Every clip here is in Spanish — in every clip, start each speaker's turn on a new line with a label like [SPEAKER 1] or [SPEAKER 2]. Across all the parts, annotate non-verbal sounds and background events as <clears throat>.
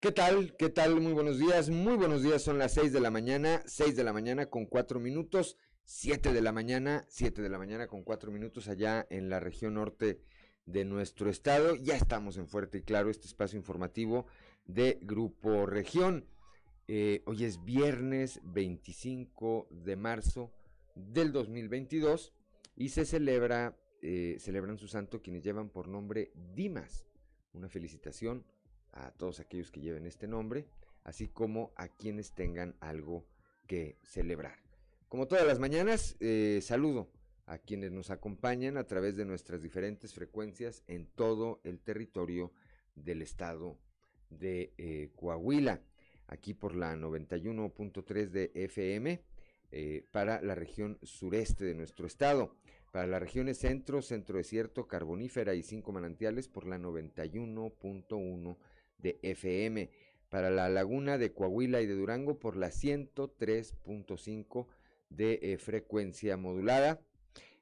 [SPEAKER 1] ¿Qué tal? ¿Qué tal? Muy buenos días. Muy buenos días. Son las 6 de la mañana, 6 de la mañana con 4 minutos, 7 de la mañana, 7 de la mañana con 4 minutos allá en la región norte de nuestro estado. Ya estamos en Fuerte y Claro, este espacio informativo de Grupo Región. Eh, hoy es viernes 25 de marzo del 2022 y se celebra, eh, celebran su santo quienes llevan por nombre Dimas. Una felicitación a todos aquellos que lleven este nombre, así como a quienes tengan algo que celebrar. Como todas las mañanas, eh, saludo a quienes nos acompañan a través de nuestras diferentes frecuencias en todo el territorio del estado de eh, Coahuila, aquí por la 91.3 de FM eh, para la región sureste de nuestro estado, para las regiones centro, centro desierto, carbonífera y cinco manantiales por la 91.1 de FM. Para la laguna de Coahuila y de Durango por la 103.5 de eh, frecuencia modulada.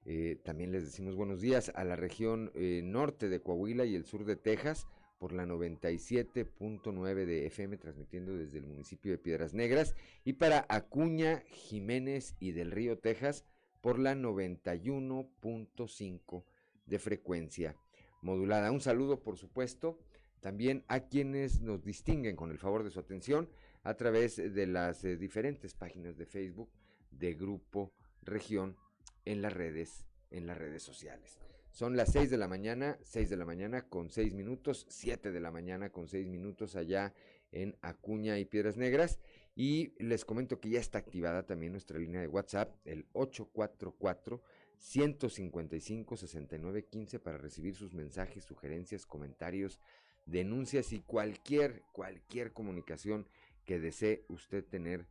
[SPEAKER 1] Eh, también les decimos buenos días a la región eh, norte de Coahuila y el sur de Texas por la 97.9 de FM transmitiendo desde el municipio de Piedras Negras y para Acuña, Jiménez y del Río Texas por la 91.5 de frecuencia modulada. Un saludo por supuesto también a quienes nos distinguen con el favor de su atención a través de las eh, diferentes páginas de Facebook de Grupo Región en las redes, en las redes sociales. Son las 6 de la mañana, 6 de la mañana con 6 minutos, 7 de la mañana con 6 minutos allá en Acuña y Piedras Negras. Y les comento que ya está activada también nuestra línea de WhatsApp, el 844 155 6915 para recibir sus mensajes, sugerencias, comentarios, denuncias y cualquier, cualquier comunicación que desee usted tener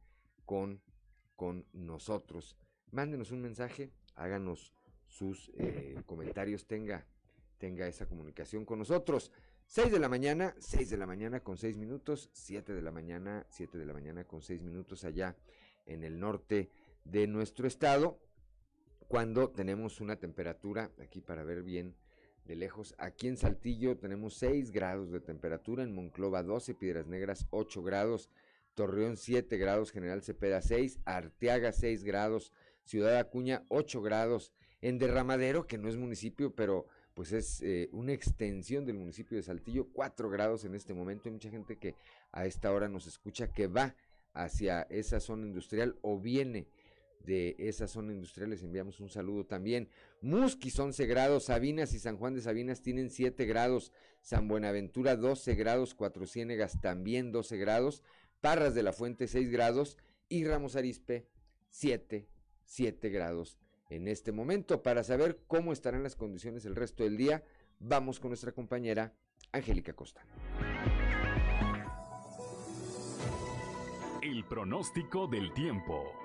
[SPEAKER 1] con, con nosotros. Mándenos un mensaje, háganos sus eh, comentarios, tenga, tenga esa comunicación con nosotros. 6 de la mañana, 6 de la mañana con 6 minutos, 7 de la mañana, 7 de la mañana con 6 minutos allá en el norte de nuestro estado, cuando tenemos una temperatura, aquí para ver bien de lejos. Aquí en Saltillo tenemos 6 grados de temperatura, en Monclova 12, Piedras Negras 8 grados, Torreón 7 grados, General Cepeda 6, Arteaga 6 grados, Ciudad Acuña 8 grados, en Derramadero, que no es municipio, pero pues es eh, una extensión del municipio de Saltillo, 4 grados en este momento. Hay mucha gente que a esta hora nos escucha que va hacia esa zona industrial o viene de esa zona industrial. Les enviamos un saludo también. Musquis 11 grados, Sabinas y San Juan de Sabinas tienen 7 grados, San Buenaventura 12 grados, Cuatro Ciénegas también 12 grados, Parras de la Fuente 6 grados y Ramos Arispe 7, 7 grados en este momento. Para saber cómo estarán las condiciones el resto del día, vamos con nuestra compañera Angélica Costa.
[SPEAKER 2] El pronóstico del tiempo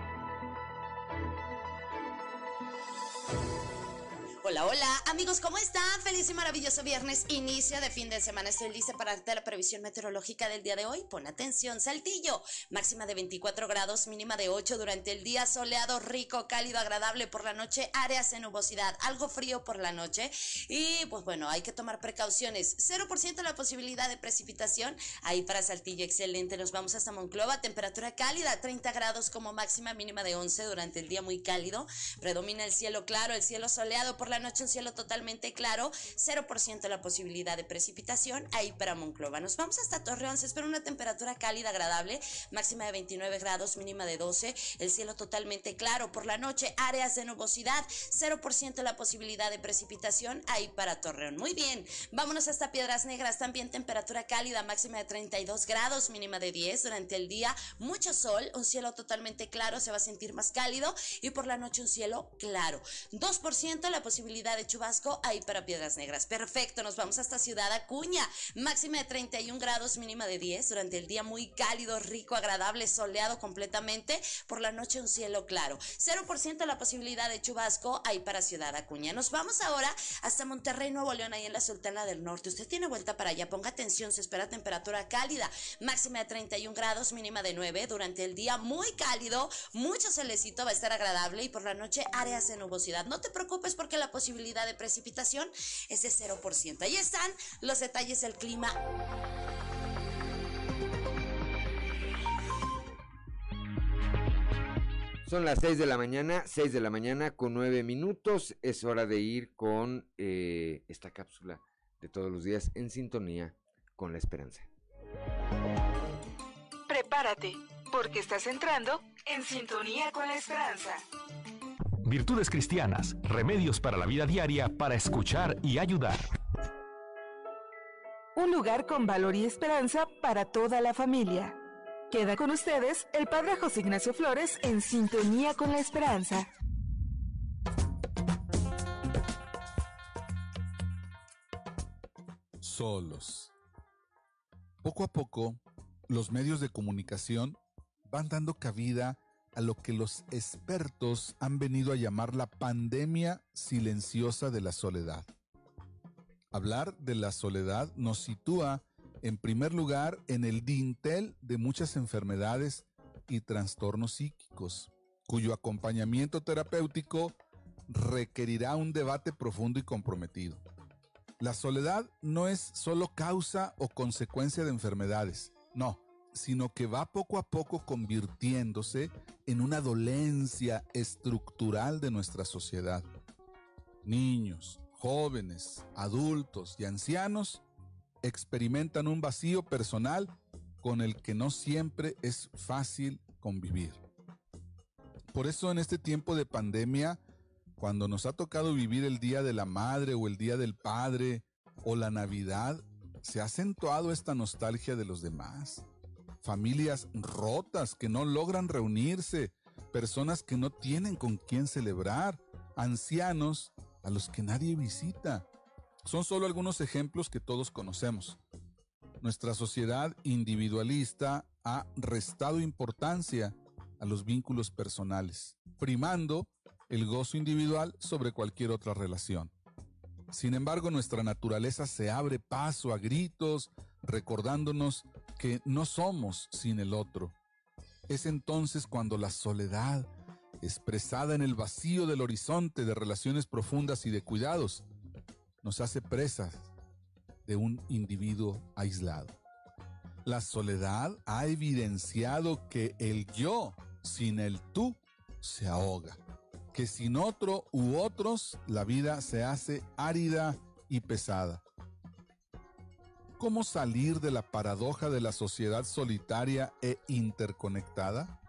[SPEAKER 3] Hola, hola, amigos, ¿cómo están? Feliz y maravilloso viernes, inicio de fin de semana. Estoy lista para darte la previsión meteorológica del día de hoy. Pon atención, Saltillo, máxima de 24 grados, mínima de 8 durante el día, soleado, rico, cálido, agradable por la noche, áreas de nubosidad, algo frío por la noche. Y pues bueno, hay que tomar precauciones. 0% la posibilidad de precipitación. Ahí para Saltillo, excelente. Nos vamos hasta Monclova, temperatura cálida, 30 grados como máxima, mínima de 11 durante el día, muy cálido. Predomina el cielo claro, el cielo soleado por la noche un cielo totalmente claro, 0% la posibilidad de precipitación ahí para Monclova. Nos vamos hasta Torreón, se espera una temperatura cálida agradable, máxima de 29 grados, mínima de 12, el cielo totalmente claro por la noche, áreas de nubosidad, 0% la posibilidad de precipitación ahí para Torreón. Muy bien, vámonos hasta Piedras Negras, también temperatura cálida, máxima de 32 grados, mínima de 10 durante el día, mucho sol, un cielo totalmente claro, se va a sentir más cálido y por la noche un cielo claro. 2% la posibilidad de chubasco ahí para Piedras Negras. Perfecto, nos vamos hasta Ciudad Acuña. Máxima de 31 grados, mínima de 10. Durante el día muy cálido, rico, agradable, soleado completamente. Por la noche un cielo claro. 0% la posibilidad de chubasco ahí para Ciudad Acuña. Nos vamos ahora hasta Monterrey, Nuevo León, ahí en la Sultana del Norte. Usted tiene vuelta para allá, ponga atención, se espera temperatura cálida. Máxima de 31 grados, mínima de 9. Durante el día muy cálido, mucho solecito, va a estar agradable y por la noche áreas de nubosidad. No te preocupes porque la la posibilidad de precipitación es de 0%. Ahí están los detalles del clima.
[SPEAKER 1] Son las 6 de la mañana, 6 de la mañana con 9 minutos. Es hora de ir con eh, esta cápsula de todos los días en sintonía con la esperanza.
[SPEAKER 4] Prepárate, porque estás entrando en sintonía con la esperanza.
[SPEAKER 2] Virtudes cristianas, remedios para la vida diaria para escuchar y ayudar.
[SPEAKER 4] Un lugar con valor y esperanza para toda la familia. Queda con ustedes el Padre José Ignacio Flores en sintonía con la esperanza.
[SPEAKER 5] Solos. Poco a poco, los medios de comunicación van dando cabida a lo que los expertos han venido a llamar la pandemia silenciosa de la soledad. Hablar de la soledad nos sitúa en primer lugar, en el dintel de muchas enfermedades y trastornos psíquicos, cuyo acompañamiento terapéutico requerirá un debate profundo y comprometido. La soledad no es solo causa o consecuencia de enfermedades, no, sino que va poco a poco convirtiéndose en una dolencia estructural de nuestra sociedad. Niños, jóvenes, adultos y ancianos experimentan un vacío personal con el que no siempre es fácil convivir. Por eso en este tiempo de pandemia, cuando nos ha tocado vivir el Día de la Madre o el Día del Padre o la Navidad, se ha acentuado esta nostalgia de los demás. Familias rotas que no logran reunirse, personas que no tienen con quién celebrar, ancianos a los que nadie visita, son solo algunos ejemplos que todos conocemos. Nuestra sociedad individualista ha restado importancia a los vínculos personales, primando el gozo individual sobre cualquier otra relación. Sin embargo, nuestra naturaleza se abre paso a gritos, recordándonos que no somos sin el otro. Es entonces cuando la soledad, expresada en el vacío del horizonte de relaciones profundas y de cuidados, nos hace presas de un individuo aislado. La soledad ha evidenciado que el yo sin el tú se ahoga, que sin otro u otros la vida se hace árida y pesada. ¿Cómo salir de la paradoja de la sociedad solitaria e interconectada?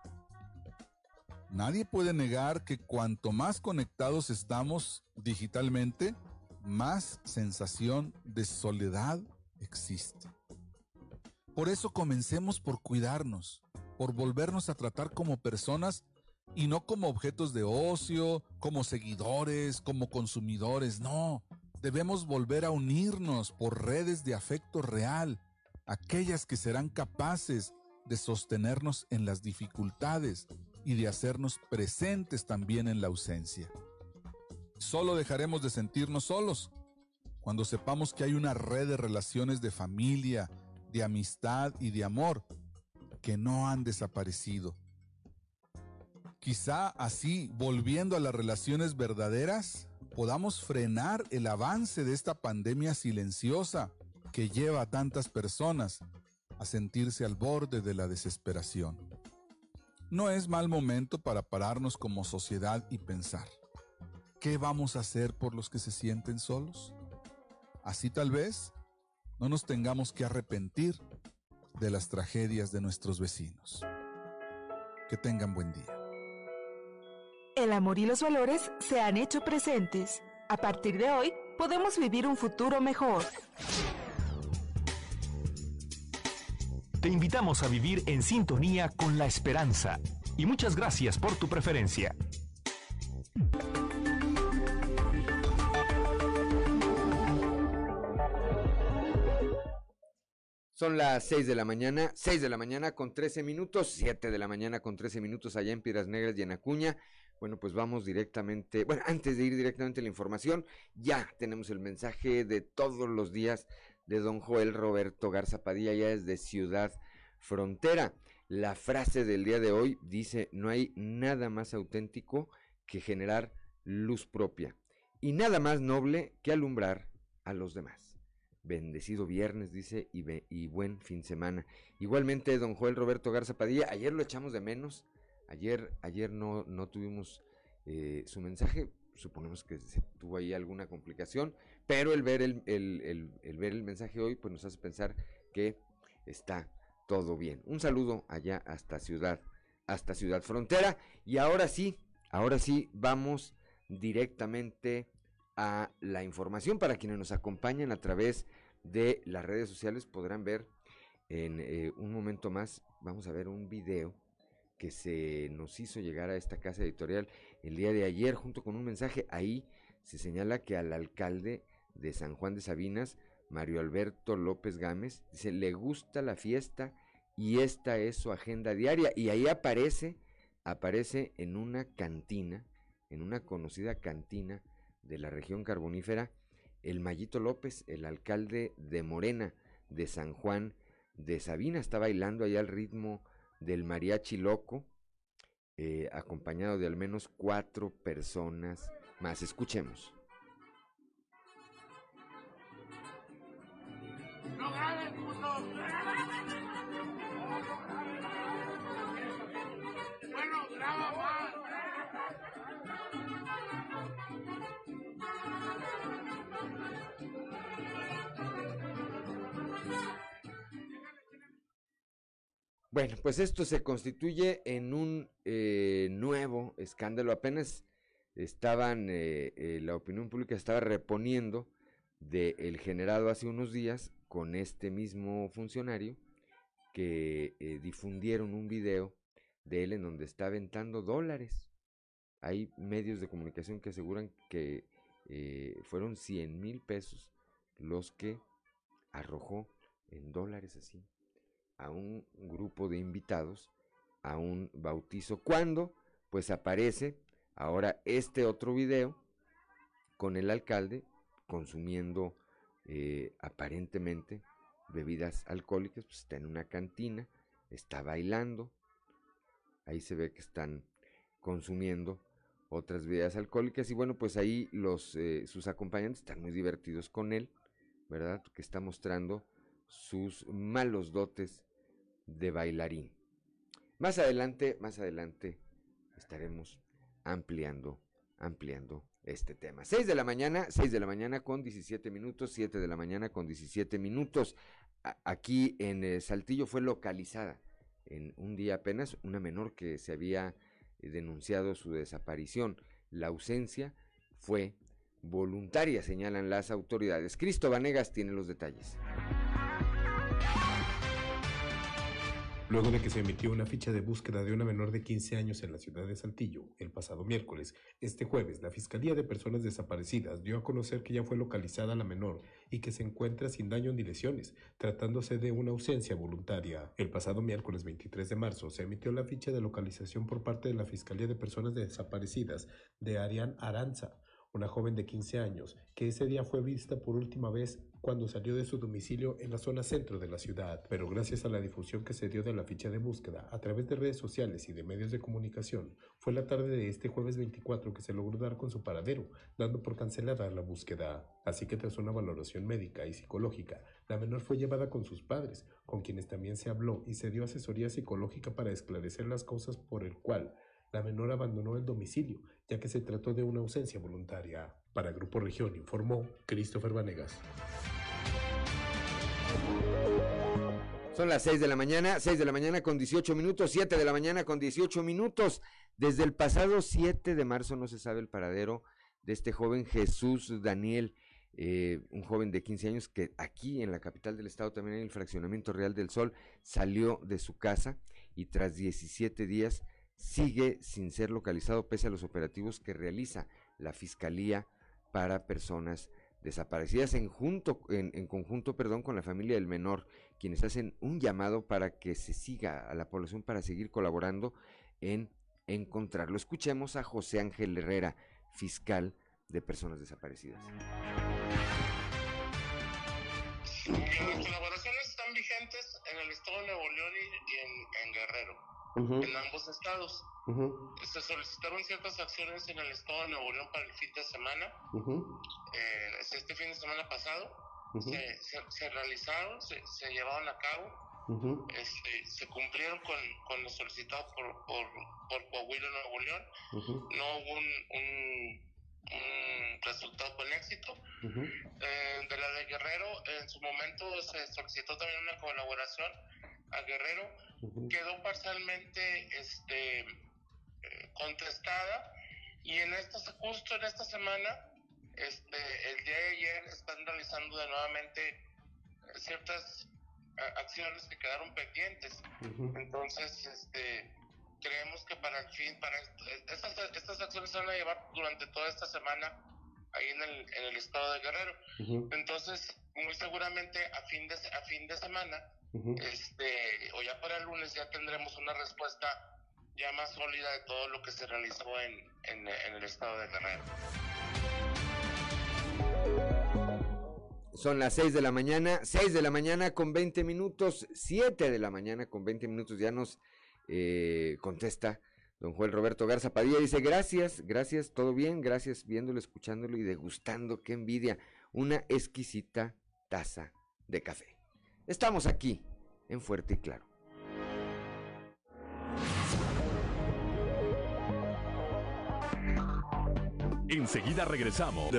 [SPEAKER 5] Nadie puede negar que cuanto más conectados estamos digitalmente, más sensación de soledad existe. Por eso comencemos por cuidarnos, por volvernos a tratar como personas y no como objetos de ocio, como seguidores, como consumidores, no. Debemos volver a unirnos por redes de afecto real, aquellas que serán capaces de sostenernos en las dificultades y de hacernos presentes también en la ausencia. Solo dejaremos de sentirnos solos cuando sepamos que hay una red de relaciones de familia, de amistad y de amor que no han desaparecido. Quizá así, volviendo a las relaciones verdaderas, podamos frenar el avance de esta pandemia silenciosa que lleva a tantas personas a sentirse al borde de la desesperación. No es mal momento para pararnos como sociedad y pensar. ¿qué vamos a hacer por los que se sienten solos? Así tal vez no nos tengamos que arrepentir de las tragedias de nuestros vecinos. Que tengan buen día.
[SPEAKER 4] El amor y los valores se han hecho presentes. A partir de hoy, podemos vivir un futuro mejor.
[SPEAKER 2] Te invitamos a vivir en sintonía con la esperanza. Y muchas gracias por tu preferencia.
[SPEAKER 1] Son las 6 de la mañana, 6 de la mañana con 13 minutos, 7 de la mañana con 13 minutos allá en Piedras Negras y en Acuña. Bueno, pues vamos directamente, bueno, antes de ir directamente a la información, ya tenemos el mensaje de todos los días de don Joel Roberto Garza Padilla, ya desde Ciudad Frontera. La frase del día de hoy dice, no hay nada más auténtico que generar luz propia. y nada más noble que alumbrar a los demás. Bendecido viernes, dice, y, y buen fin de semana. Igualmente, don Joel Roberto Garza Padilla, ayer lo echamos de menos, ayer, ayer no, no tuvimos eh, su mensaje, suponemos que se tuvo ahí alguna complicación, pero el ver el, el, ver el mensaje hoy, pues nos hace pensar que está todo bien. Un saludo allá hasta Ciudad, hasta Ciudad Frontera. Y ahora sí, ahora sí, vamos directamente a la información para quienes nos acompañan a través de las redes sociales podrán ver en eh, un momento más, vamos a ver un video que se nos hizo llegar a esta casa editorial el día de ayer junto con un mensaje. Ahí se señala que al alcalde de San Juan de Sabinas, Mario Alberto López Gámez, dice, le gusta la fiesta y esta es su agenda diaria. Y ahí aparece, aparece en una cantina, en una conocida cantina de la región carbonífera, el Mayito López, el alcalde de Morena, de San Juan de Sabina, está bailando ahí al ritmo del mariachi loco, eh, acompañado de al menos cuatro personas más. Escuchemos. Pues esto se constituye en un eh, nuevo escándalo. Apenas estaban, eh, eh, la opinión pública estaba reponiendo del generado hace unos días con este mismo funcionario que difundieron un video de él en donde está aventando dólares. Hay medios de comunicación que aseguran que fueron 100 mil pesos los que arrojó en dólares así a un grupo de invitados a un bautizo. Cuando pues aparece ahora este otro video con el alcalde consumiendo eh, aparentemente bebidas alcohólicas, pues está en una cantina, está bailando, ahí se ve que están consumiendo otras bebidas alcohólicas y bueno pues ahí los eh, sus acompañantes están muy divertidos con él, ¿verdad? Que está mostrando sus malos dotes de bailarín. Más adelante, más adelante estaremos ampliando, ampliando este tema. 6 de la mañana, 6 de la mañana con 17 minutos, 7 de la mañana con 17 minutos. aquí en eh, Saltillo fue localizada en un día apenas una menor que se había eh, denunciado su desaparición. La ausencia fue voluntaria, señalan las autoridades. Cristo Vanegas tiene los detalles.
[SPEAKER 6] Luego de que se emitió una ficha de búsqueda de una menor de 15 años en la ciudad de Saltillo el pasado miércoles, este jueves la Fiscalía de Personas Desaparecidas dio a conocer que ya fue localizada la menor y que se encuentra sin daño ni lesiones, tratándose de una ausencia voluntaria. El pasado miércoles 23 de marzo se emitió la ficha de localización por parte de la Fiscalía de Personas Desaparecidas de Arián Aranza, una joven de 15 años, que ese día fue vista por última vez cuando salió de su domicilio en la zona centro de la ciudad, pero gracias a la difusión que se dio de la ficha de búsqueda a través de redes sociales y de medios de comunicación, fue la tarde de este jueves 24 que se logró dar con su paradero, dando por cancelada la búsqueda. Así que tras una valoración médica y psicológica, la menor fue llevada con sus padres, con quienes también se habló y se dio asesoría psicológica para esclarecer las causas por el cual la menor abandonó el domicilio, ya que se trató de una ausencia voluntaria. Para Grupo Región informó Christopher Vanegas.
[SPEAKER 1] Son las 6 de la mañana, 6 de la mañana con 18 minutos, 7 de la mañana con 18 minutos. Desde el pasado 7 de marzo no se sabe el paradero de este joven Jesús Daniel, eh, un joven de 15 años que aquí en la capital del estado, también en el fraccionamiento Real del Sol, salió de su casa y tras 17 días sigue sin ser localizado pese a los operativos que realiza la Fiscalía para personas desaparecidas en, junto, en, conjunto perdón, con la familia del menor, quienes hacen un llamado para que se siga a la población para seguir colaborando en encontrarlo. Escuchemos a José Ángel Herrera, fiscal de personas desaparecidas.
[SPEAKER 7] Las colaboraciones están vigentes en el estado de Nuevo León y en, en Guerrero. En ambos estados. Se solicitaron ciertas acciones en el estado de Nuevo León para el fin de semana. Eh, este fin de semana pasado. Se, se, realizaron, se, se, llevaron a cabo, este, se cumplieron con, con lo solicitado por, por, por Coahuila Nuevo León. No hubo un, un, resultado con éxito. Eh, de la de Guerrero, en su momento se solicitó también una colaboración a Guerrero, quedó parcialmente este, eh, contestada y en esta, justo en esta semana este, el día de ayer están realizando de nuevamente eh, ciertas eh, acciones que quedaron pendientes. Entonces, este, creemos que para el fin, para estas, estas acciones se van a llevar durante toda esta semana ahí en el, en el estado de Guerrero. Entonces, muy seguramente a fin de, a fin de semana, este, o ya para el lunes ya tendremos una respuesta ya más sólida de todo lo que se realizó en, en, en el estado de Guerrero.
[SPEAKER 1] Son las 6 de la mañana, 6 de la mañana con 20 minutos, 7 de la mañana con 20 minutos. Ya nos eh, contesta don Juan Roberto Garza Padilla. Dice, gracias, gracias, todo bien, gracias, viéndolo, escuchándolo y degustando. Qué envidia. Una exquisita taza de café. Estamos aquí, en Fuerte y Claro.
[SPEAKER 2] Enseguida regresamos.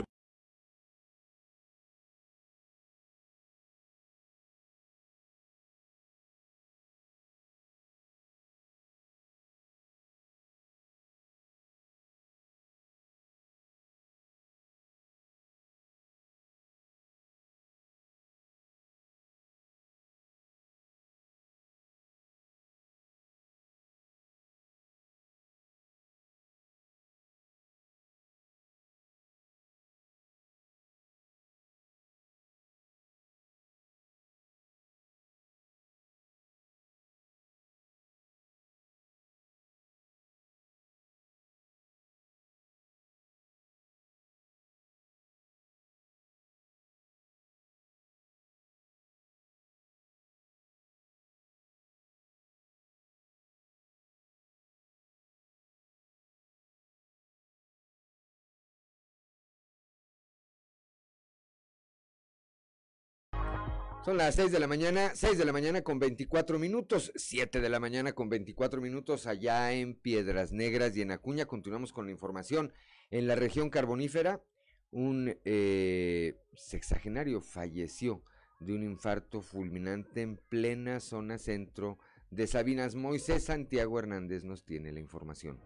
[SPEAKER 1] Son las 6 de la mañana, 6 de la mañana con 24 minutos, 7 de la mañana con 24 minutos allá en Piedras Negras y en Acuña. Continuamos con la información. En la región carbonífera, un eh, sexagenario falleció de un infarto fulminante en plena zona centro de Sabinas. Moisés Santiago Hernández nos tiene la información.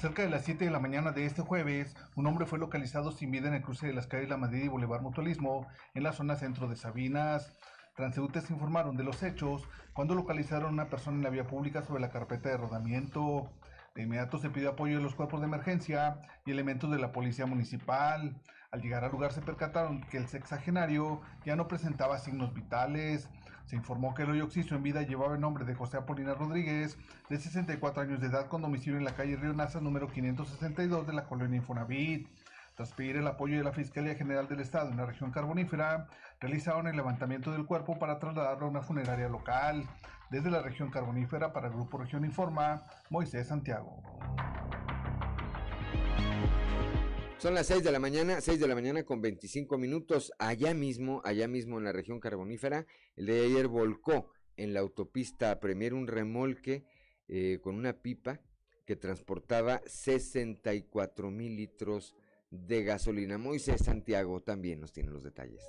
[SPEAKER 8] Cerca de las 7 de la mañana de este jueves, un hombre fue localizado sin vida en el cruce de las calles La Madrid y Boulevard Mutualismo, en la zona centro de Sabinas. Transeúntes informaron de los hechos cuando localizaron a una persona en la vía pública sobre la carpeta de rodamiento. De inmediato se pidió apoyo de los cuerpos de emergencia y elementos de la policía municipal. Al llegar al lugar se percataron que el sexagenario ya no presentaba signos vitales. Se informó que el hoyo oxiso en vida llevaba el nombre de José Apolinar Rodríguez, de 64 años de edad, con domicilio en la calle Río Nasa, número 562 de la colonia Infonavit. Tras pedir el apoyo de la Fiscalía General del Estado en la región carbonífera, realizaron el levantamiento del cuerpo para trasladarlo a una funeraria local. Desde la región carbonífera para el Grupo Región Informa, Moisés Santiago.
[SPEAKER 1] Son las 6 de la mañana, 6 de la mañana con 25 minutos. Allá mismo, allá mismo en la región carbonífera, el de ayer volcó en la autopista Premier un remolque eh, con una pipa que transportaba 64 mil litros de gasolina. Moisés Santiago también nos tiene los detalles.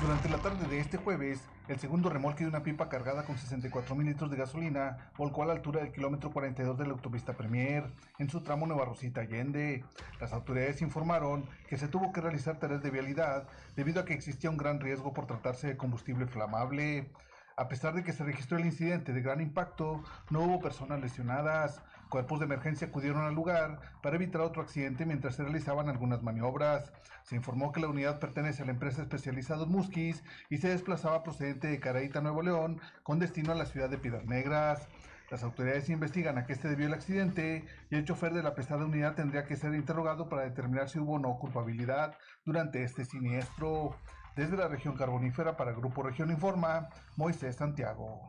[SPEAKER 8] Durante la tarde de este jueves, el segundo remolque de una pipa cargada con 64 mil litros de gasolina volcó a la altura del kilómetro 42 de la autopista Premier, en su tramo Nueva Rosita Allende. Las autoridades informaron que se tuvo que realizar tareas de vialidad debido a que existía un gran riesgo por tratarse de combustible flamable. A pesar de que se registró el incidente de gran impacto, no hubo personas lesionadas. Cuerpos de emergencia acudieron al lugar para evitar otro accidente mientras se realizaban algunas maniobras. Se informó que la unidad pertenece a la empresa especializada Musquis y se desplazaba procedente de Caraíta, Nuevo León, con destino a la ciudad de Piedras Negras. Las autoridades investigan a qué se debió el accidente y el chofer de la pesada unidad tendría que ser interrogado para determinar si hubo o no culpabilidad durante este siniestro. Desde la región carbonífera para Grupo Región Informa, Moisés Santiago.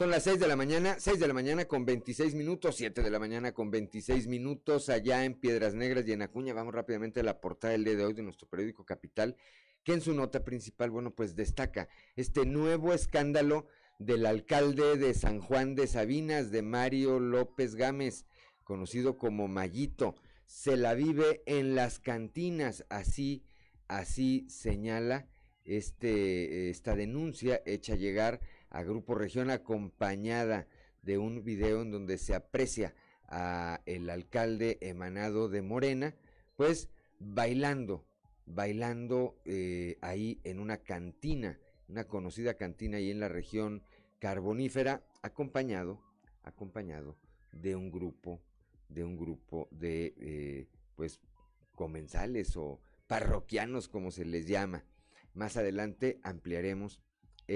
[SPEAKER 1] Son las 6 de la mañana, 6 de la mañana con 26 minutos, 7 de la mañana con 26 minutos allá en Piedras Negras y en Acuña. Vamos rápidamente a la portada del día de hoy de nuestro periódico Capital, que en su nota principal, bueno, pues destaca este nuevo escándalo del alcalde de San Juan de Sabinas, de Mario López Gámez, conocido como Mayito. Se la vive en las cantinas, así, así señala este, esta denuncia hecha llegar a Grupo Región acompañada de un video en donde se aprecia a el alcalde emanado de Morena, pues bailando, bailando eh, ahí en una cantina, una conocida cantina ahí en la región carbonífera, acompañado, acompañado de un grupo, de un grupo de, eh, pues, comensales o parroquianos, como se les llama. Más adelante ampliaremos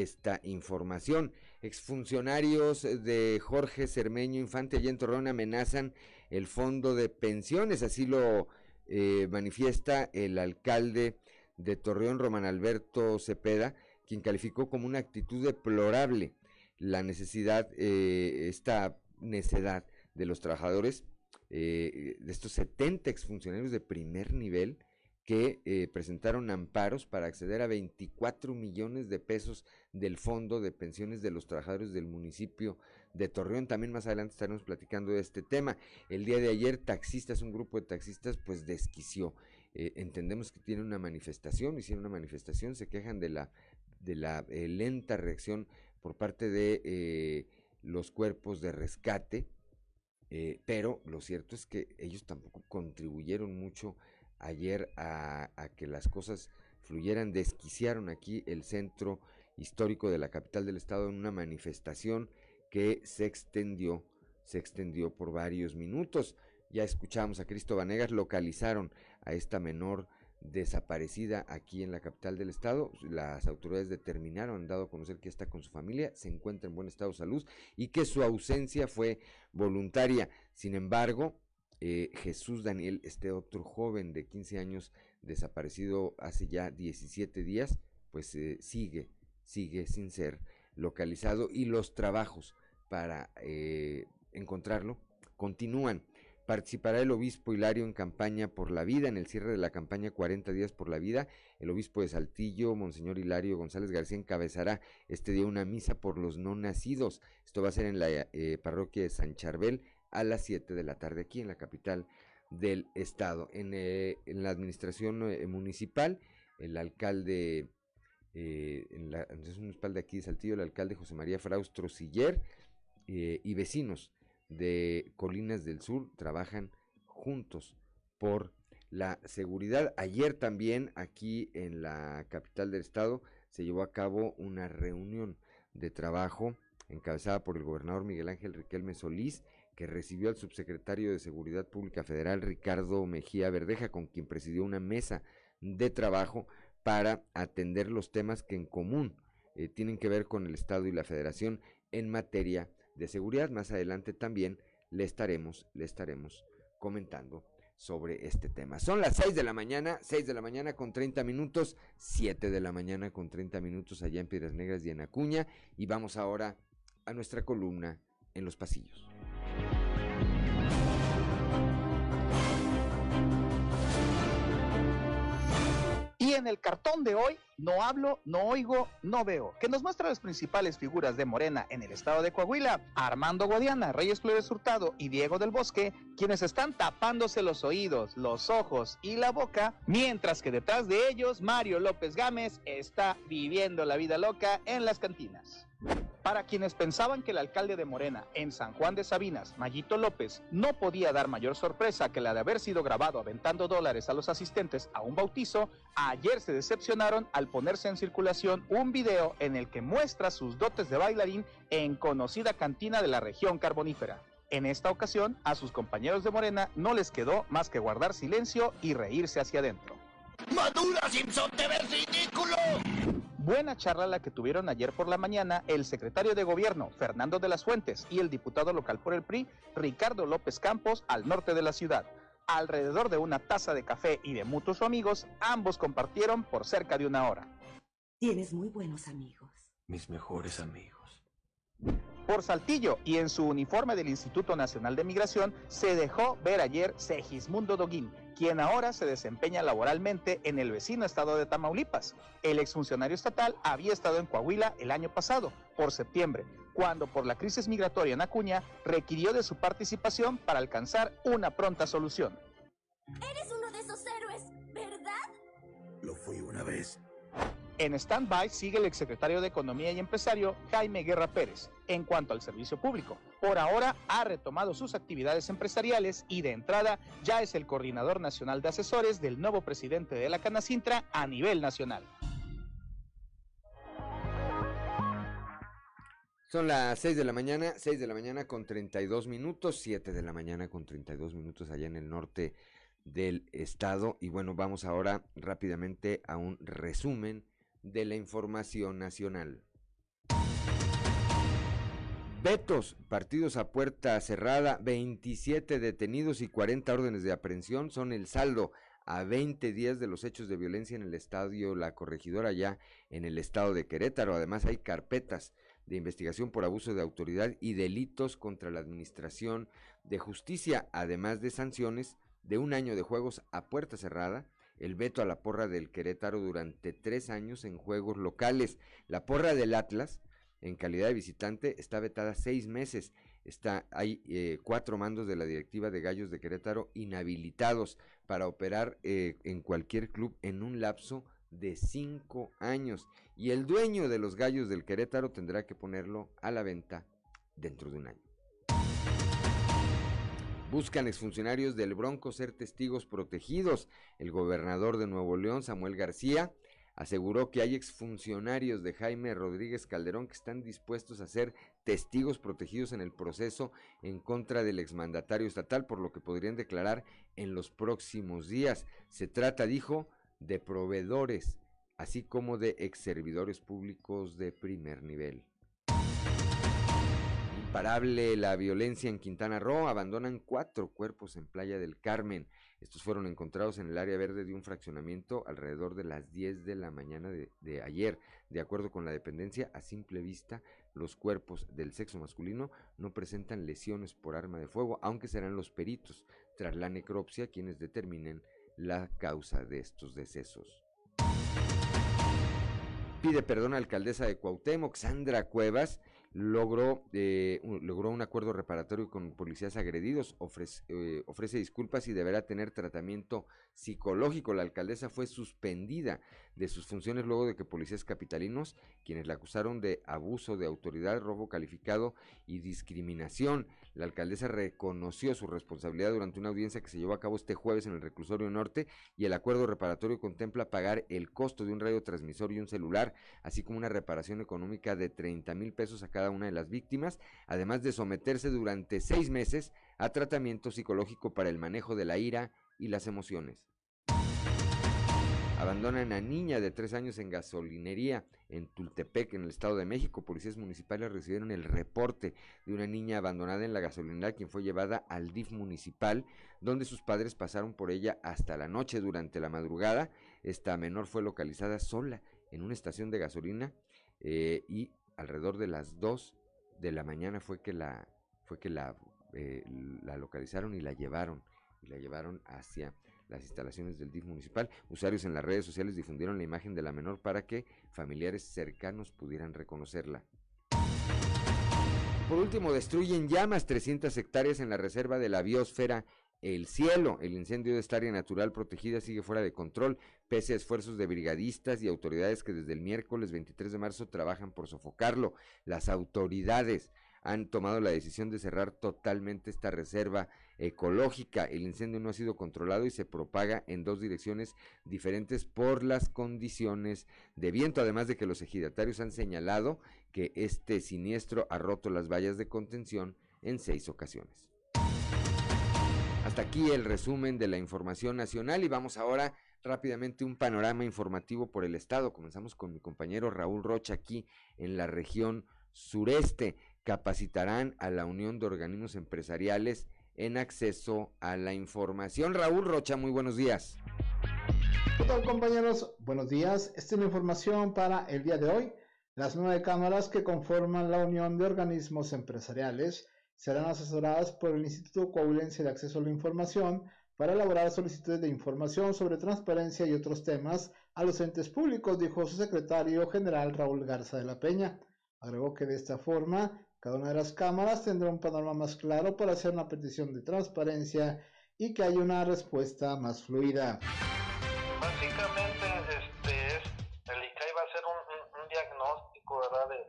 [SPEAKER 1] esta información. Exfuncionarios de Jorge Cermeño Infante y en Torreón amenazan el fondo de pensiones, así lo eh, manifiesta el alcalde de Torreón, Román Alberto Cepeda, quien calificó como una actitud deplorable la necesidad, eh, esta necedad de los trabajadores, eh, de estos 70 exfuncionarios de primer nivel, que eh, presentaron amparos para acceder a 24 millones de pesos del fondo de pensiones de los trabajadores del municipio de Torreón. También más adelante estaremos platicando de este tema. El día de ayer, taxistas, un grupo de taxistas, pues desquició. Eh, entendemos que tiene una manifestación, hicieron una manifestación, se quejan de la, de la eh, lenta reacción por parte de los cuerpos de rescate, pero lo cierto es que ellos tampoco contribuyeron mucho ayer a, que las cosas fluyeran, desquiciaron aquí el centro histórico de la capital del estado en una manifestación que se extendió, se extendió por varios minutos. Ya escuchamos a Cristo Vanegas, localizaron a esta menor desaparecida aquí en la capital del estado. Las autoridades determinaron, han dado a conocer que está con su familia, se encuentra en buen estado de salud y que su ausencia fue voluntaria. Sin embargo, eh, Jesús Daniel, este otro joven de 15 años desaparecido hace ya 17 días, pues eh, sigue, sigue sin ser localizado y los trabajos para eh, encontrarlo continúan. Participará el obispo Hilario en campaña por la vida, en el cierre de la campaña 40 días por la vida. El obispo de Saltillo, Monseñor Hilario González García, encabezará este día una misa por los no nacidos. Esto va a ser en la parroquia de San Charbel a las 7 de la tarde aquí en la capital del estado. En, eh, la administración eh, municipal, el alcalde, eh, en la administración municipal de aquí de Saltillo, el alcalde José María Fraustro Siller y vecinos de Colinas del Sur trabajan juntos por la seguridad. Ayer también aquí en la capital del estado se llevó a cabo una reunión de trabajo encabezada por el gobernador Miguel Ángel Riquelme Solís que recibió al subsecretario de Seguridad Pública Federal Ricardo Mejía Verdeja, con quien presidió una mesa de trabajo para atender los temas que en común eh, tienen que ver con el Estado y la Federación en materia de seguridad. Más adelante también le estaremos, le estaremos comentando sobre este tema. Son las 6 de la mañana, 6 de la mañana con 30 minutos, 7 de la mañana con 30 minutos allá en Piedras Negras y en Acuña y vamos ahora a nuestra columna en los pasillos.
[SPEAKER 9] En el cartón de hoy, no hablo, no oigo, no veo, que nos muestra las principales figuras de Morena en el estado de Coahuila, Armando Guadiana, Reyes Flores Hurtado y Diego del Bosque, quienes están tapándose los oídos, los ojos y la boca, mientras que detrás de ellos Mario López Gámez está viviendo la vida loca en las cantinas. Para quienes pensaban que el alcalde de Morena en San Juan de Sabinas, Mayito López, no podía dar mayor sorpresa que la de haber sido grabado aventando dólares a los asistentes a un bautizo, ayer se decepcionaron al ponerse en circulación un video en el que muestra sus dotes de bailarín en conocida cantina de la región carbonífera. En esta ocasión, a sus compañeros de Morena no les quedó más que guardar silencio y reírse hacia adentro.
[SPEAKER 10] ¡Madura, Simpson, te ves ridículo!
[SPEAKER 9] Buena charla la que tuvieron ayer por la mañana el secretario de gobierno, Fernando de las Fuentes, y el diputado local por el PRI, Ricardo López Campos, al norte de la ciudad. Alrededor de una taza de café y de mutuos amigos, ambos compartieron por cerca de una hora.
[SPEAKER 11] Tienes muy buenos amigos.
[SPEAKER 12] Mis mejores amigos.
[SPEAKER 9] Por Saltillo y en su uniforme del Instituto Nacional de Migración se dejó ver ayer Segismundo Doguín, quien ahora se desempeña laboralmente en el vecino estado de Tamaulipas. El exfuncionario estatal había estado en Coahuila el año pasado, por septiembre, cuando por la crisis migratoria en Acuña requirió de su participación para alcanzar una pronta solución.
[SPEAKER 13] Eres uno de esos héroes, ¿verdad?
[SPEAKER 12] Lo fui una vez.
[SPEAKER 9] En stand-by sigue el exsecretario de Economía y Empresario Jaime Guerra Pérez. En cuanto al servicio público, por ahora ha retomado sus actividades empresariales y de entrada ya es el coordinador nacional de asesores del nuevo presidente de la Canacintra a nivel nacional.
[SPEAKER 1] Son las 6 de la mañana, 6 de la mañana con 32 minutos, 7 de la mañana con 32 minutos allá en el norte del estado. Y bueno, vamos ahora rápidamente a un resumen de la información nacional. Vetos, partidos a puerta cerrada, 27 detenidos y 40 órdenes de aprehensión son el saldo a 20 días de los hechos de violencia en el estadio La Corregidora ya en el estado de Querétaro. Además hay carpetas de investigación por abuso de autoridad y delitos contra la administración de justicia, además de sanciones de un año de juegos a puerta cerrada, el veto a la porra del Querétaro durante tres años en juegos locales. La porra del Atlas, en calidad de visitante, está vetada seis meses. Está, hay eh, cuatro mandos de la directiva de Gallos de Querétaro inhabilitados para operar eh, en cualquier club en un lapso de cinco años. Y el dueño de los Gallos del Querétaro tendrá que ponerlo a la venta dentro de un año. Buscan exfuncionarios del Bronco ser testigos protegidos. El gobernador de Nuevo León, Samuel García, aseguró que hay exfuncionarios de Jaime Rodríguez Calderón que están dispuestos a ser testigos protegidos en el proceso en contra del exmandatario estatal, por lo que podrían declarar en los próximos días. Se trata, dijo, de proveedores, así como de ex servidores públicos de primer nivel. Imparable la violencia en Quintana Roo, abandonan cuatro cuerpos en Playa del Carmen. Estos fueron encontrados en el área verde de un fraccionamiento alrededor de las 10 de la mañana de, de, ayer. De acuerdo con la dependencia, a simple vista, los cuerpos del sexo masculino no presentan lesiones por arma de fuego, aunque serán los peritos tras la necropsia quienes determinen la causa de estos decesos. Pide perdón a la alcaldesa de Cuauhtémoc, Sandra Cuevas, logró, eh, un, logró un acuerdo reparatorio con policías agredidos, ofrece, eh, ofrece disculpas y deberá tener tratamiento psicológico. La alcaldesa fue suspendida de sus funciones luego de que policías capitalinos, quienes la acusaron de abuso de autoridad, robo calificado y discriminación. La alcaldesa reconoció su responsabilidad durante una audiencia que se llevó a cabo este jueves en el reclusorio norte y el acuerdo reparatorio contempla pagar el costo de un radiotransmisor y un celular, así como una reparación económica de 30 mil pesos a cada una de las víctimas, además de someterse durante seis meses a tratamiento psicológico para el manejo de la ira y las emociones. Abandonan a niña de tres años en gasolinería en Tultepec, en el Estado de México. Policías municipales recibieron el reporte de una niña abandonada en la gasolinera, quien fue llevada al DIF municipal, donde sus padres pasaron por ella hasta la noche. Durante la madrugada, esta menor fue localizada sola en una estación de gasolina eh, y alrededor de las 2 de la mañana fue que la fue que la, eh, la localizaron y la llevaron y la llevaron hacia las instalaciones del DIF municipal. Usuarios en las redes sociales difundieron la imagen de la menor para que familiares cercanos pudieran reconocerla. Por último, destruyen llamas 300 hectáreas en la reserva de la biosfera El Cielo. El incendio de esta área natural protegida sigue fuera de control, pese a esfuerzos de brigadistas y autoridades que desde el miércoles 23 de marzo trabajan por sofocarlo. Las autoridades han tomado la decisión de cerrar totalmente esta reserva ecológica. El incendio no ha sido controlado y se propaga en dos direcciones diferentes por las condiciones de viento, además de que los ejidatarios han señalado que este siniestro ha roto las vallas de contención en seis ocasiones. Hasta aquí el resumen de la información nacional y vamos ahora rápidamente un panorama informativo por el estado. Comenzamos con mi compañero Raúl Rocha aquí en la región sureste capacitarán a la Unión de Organismos Empresariales en acceso a la información. Raúl Rocha, muy buenos días.
[SPEAKER 14] ¿Qué tal compañeros? Buenos días. Esta es la información para el día de hoy. Las nueve cámaras que conforman la Unión de Organismos Empresariales serán asesoradas por el Instituto Coahuilense de Acceso a la Información para elaborar solicitudes de información sobre transparencia y otros temas a los entes públicos, dijo su secretario general Raúl Garza de la Peña. Agregó que de esta forma, cada una de las cámaras tendrá un panorama más claro para hacer una petición de transparencia y que haya una respuesta más fluida.
[SPEAKER 15] Básicamente, este, el ICAI va a hacer un, un, diagnóstico ¿verdad? De,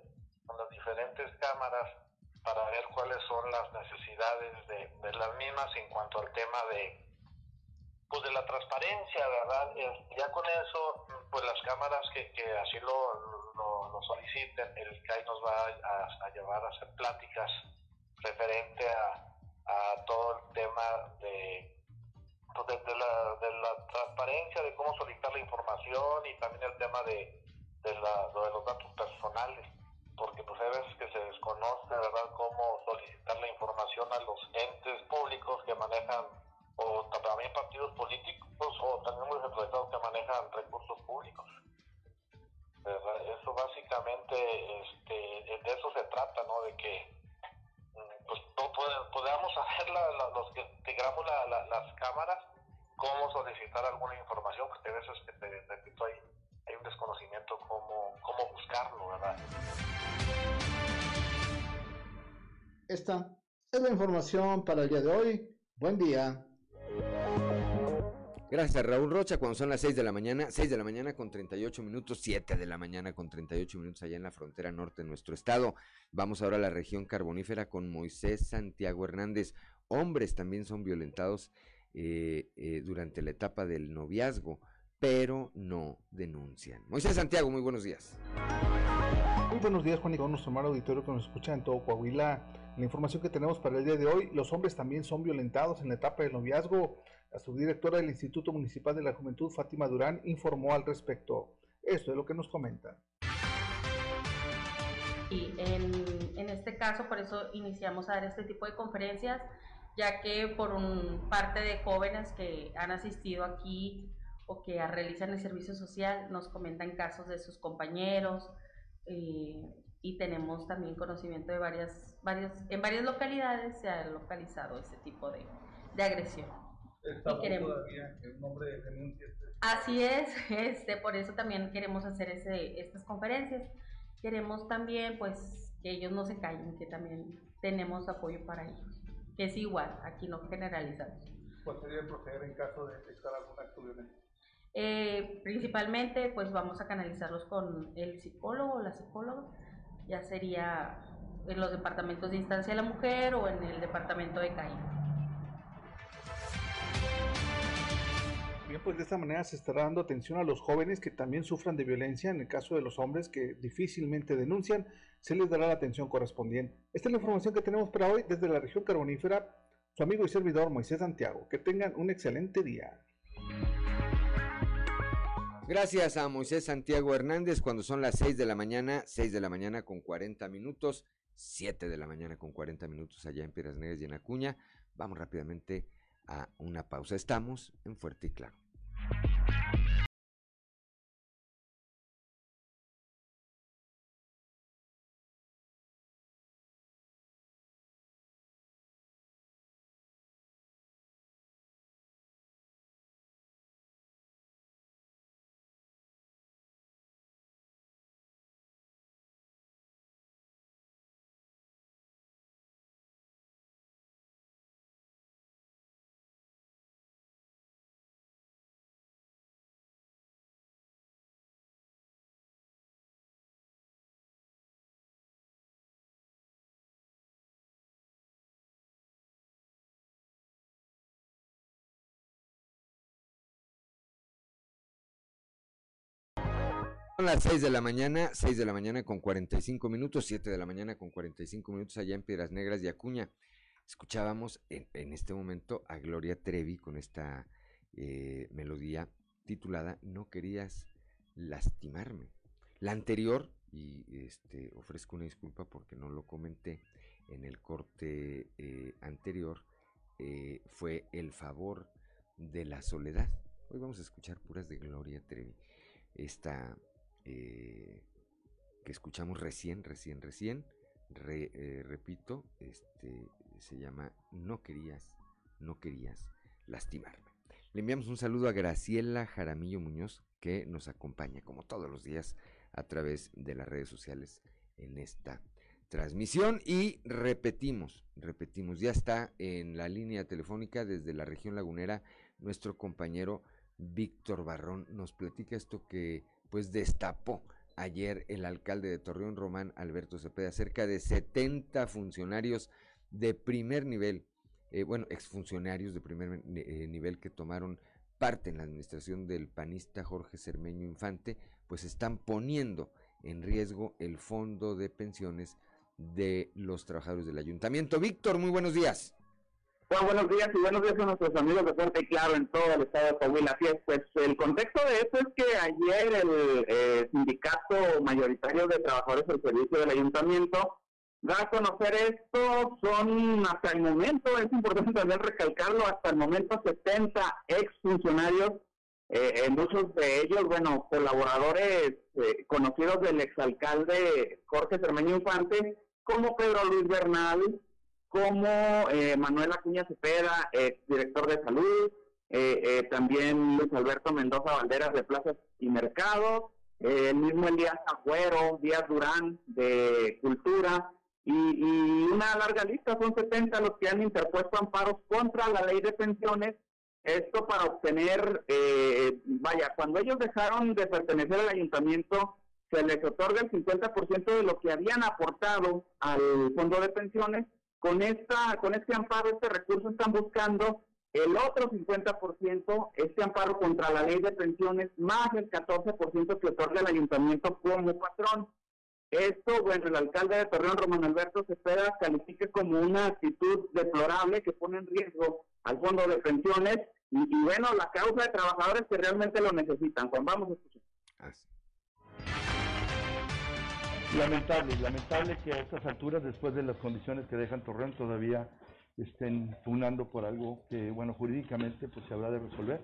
[SPEAKER 15] con las diferentes cámaras para ver cuáles son las necesidades de, de las mismas en cuanto al tema de pues de la transparencia, ¿verdad? Ya con eso, pues las cámaras que, que así lo, lo, lo, soliciten, el CAI nos va a, llevar a hacer pláticas referente a, todo el tema de, pues de, de, la, de la transparencia, de cómo solicitar la información y también el tema de, de, los datos personales, porque pues hay veces que se desconoce, ¿verdad?, cómo solicitar la información a los entes públicos que manejan o también partidos políticos o también muy representados que manejan recursos públicos. Eso básicamente, este, de eso se trata, ¿no? De que pues no podamos <laughs> saber la, los que integramos la, las cámaras cómo solicitar alguna información, porque a veces te repito hay, hay un desconocimiento cómo, cómo buscarlo, ¿verdad?
[SPEAKER 14] Esta es la información para el día de hoy. Buen día.
[SPEAKER 1] Gracias, Raúl Rocha. Cuando son las 6 de la mañana, 6 de la mañana con 38 minutos, 7 de la mañana con 38 minutos allá en la frontera norte de nuestro estado. Vamos ahora a la región carbonífera con Moisés Santiago Hernández. Hombres también son violentados eh, eh, durante la etapa del noviazgo, pero no denuncian. Moisés Santiago, muy buenos días.
[SPEAKER 8] Muy buenos días, Juan y con nuestro mar auditorio que nos escucha en todo Coahuila. La información que tenemos para el día de hoy, los hombres también son violentados en la etapa del noviazgo. La subdirectora del Instituto Municipal de la Juventud, Fátima Durán, informó al respecto. Esto es lo que nos comenta.
[SPEAKER 16] En, este caso, por eso iniciamos a dar este tipo de conferencias, ya que por parte de jóvenes que han asistido aquí o que realizan el servicio social nos comentan casos de sus compañeros eh, y tenemos también conocimiento de varias, varias, en varias localidades se ha localizado ese tipo de agresión.
[SPEAKER 8] Está queremos, todavía un nombre de denuncia.
[SPEAKER 16] Así es, <laughs> este, por eso también queremos hacer ese, estas conferencias. Queremos también pues que ellos no se callen, que también tenemos apoyo para ellos, que es igual, aquí no generalizamos.
[SPEAKER 8] ¿Cuál sería el proceder en caso de detectar algún acto violento?
[SPEAKER 16] Eh, principalmente pues vamos a canalizarlos con el psicólogo o la psicóloga, ya sería en los departamentos de instancia de la mujer o en el departamento de CAI.
[SPEAKER 8] Bien, pues de esta manera se estará dando atención a los jóvenes que también sufran de violencia. En el caso de los hombres que difícilmente denuncian, se les dará la atención correspondiente. Esta es la información que tenemos para hoy desde la región carbonífera. Su amigo y servidor Moisés Santiago. Que tengan un excelente día.
[SPEAKER 1] Gracias a Moisés Santiago Hernández cuando son las 6 de la mañana, 6 de la mañana con 40 minutos, 7 de la mañana con 40 minutos allá en Piedras Negras y en Acuña. Vamos rápidamente a una pausa. Estamos en Fuerte y Claro. Son las 6 de la mañana, 6 de la mañana con 45 minutos, 7 de la mañana con 45 minutos allá en Piedras Negras y Acuña. Escuchábamos en, este momento a Gloria Trevi con esta eh, melodía titulada No querías lastimarme. La anterior, y este, ofrezco una disculpa porque no lo comenté en el corte eh, anterior, eh, fue El favor de la soledad. Hoy vamos a escuchar puras de Gloria Trevi. Esta eh, que escuchamos recién, recién, recién, eh, repito, este, se llama No querías, no querías lastimarme. Le enviamos un saludo a Graciela Jaramillo Muñoz, que nos acompaña como todos los días a través de las redes sociales en esta transmisión y repetimos, repetimos, ya está en la línea telefónica desde la región lagunera nuestro compañero Víctor Barrón nos platica esto que pues destapó ayer el alcalde de Torreón Román Alberto Cepeda, cerca de 70 funcionarios de primer nivel, eh, bueno, exfuncionarios de primer eh, nivel que tomaron parte en la administración del panista Jorge Cermeño Infante, pues están poniendo en riesgo el fondo de pensiones de los trabajadores del ayuntamiento. Víctor, muy buenos días.
[SPEAKER 17] Bueno, buenos días y buenos días a nuestros amigos de Fuerte Claro en todo el estado de Coahuila. Así es, pues el contexto de esto es que ayer el eh, sindicato mayoritario de trabajadores del servicio del ayuntamiento da a conocer esto, son hasta el momento, es importante también recalcarlo, hasta el momento 70 exfuncionarios, eh, muchos de ellos, bueno, colaboradores eh, conocidos del exalcalde Jorge Cermeño Infante, como Pedro Luis Bernal, como eh, Manuel Acuña Cepeda, director de salud, eh, eh, también Luis Alberto Mendoza Valderas de Plazas y Mercados, el mismo Elías Agüero, Díaz Durán de Cultura, y, una larga lista, son 70 los que han interpuesto amparos contra la ley de pensiones, esto para obtener, eh, vaya, cuando ellos dejaron de pertenecer al ayuntamiento, se les otorga el 50% de lo que habían aportado al fondo de pensiones, con esta con este amparo, este recurso están buscando el otro 50%, este amparo contra la ley de pensiones, más el 14% que otorga el ayuntamiento como patrón. Esto, bueno, el alcalde de Torreón, Román Alberto Cepeda, califica como una actitud deplorable que pone en riesgo al fondo de pensiones y, bueno, la causa de trabajadores que realmente lo necesitan. Juan, vamos a escuchar.
[SPEAKER 18] Lamentable, lamentable que a estas alturas, después de las condiciones que dejan Torreón, todavía estén pugnando por algo que, bueno, jurídicamente pues se habrá de resolver,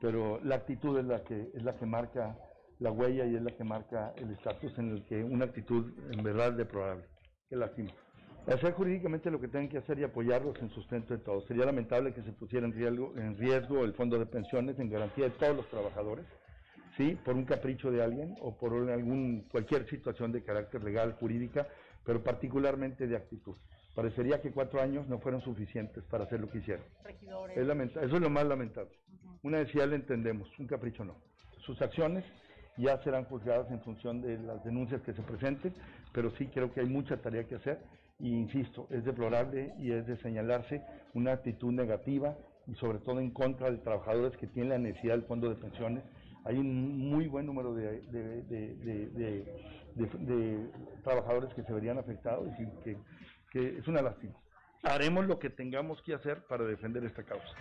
[SPEAKER 18] pero la actitud es la que es la que marca la huella y es la que marca el estatus en el que una actitud en verdad deplorable. Qué lástima. Hacer jurídicamente lo que tienen que hacer y apoyarlos en sustento de todos. Sería lamentable que se pusiera en riesgo, en riesgo el fondo de pensiones en garantía de todos los trabajadores ¿sí? por un capricho de alguien o por algún, cualquier situación de carácter legal, jurídica, pero particularmente de actitud. Parecería que cuatro años no fueron suficientes para hacer lo que hicieron. Es lamentable, eso es lo más lamentable. Una decía le entendemos, un capricho no. Sus acciones ya serán juzgadas en función de las denuncias que se presenten, pero sí creo que hay mucha tarea que hacer y insisto, es deplorable y es de señalarse una actitud negativa y sobre todo en contra de trabajadores que tienen la necesidad del fondo de pensiones hay un muy buen número de, trabajadores que se verían afectados y que, es una lástima. Haremos lo que tengamos que hacer para defender esta causa.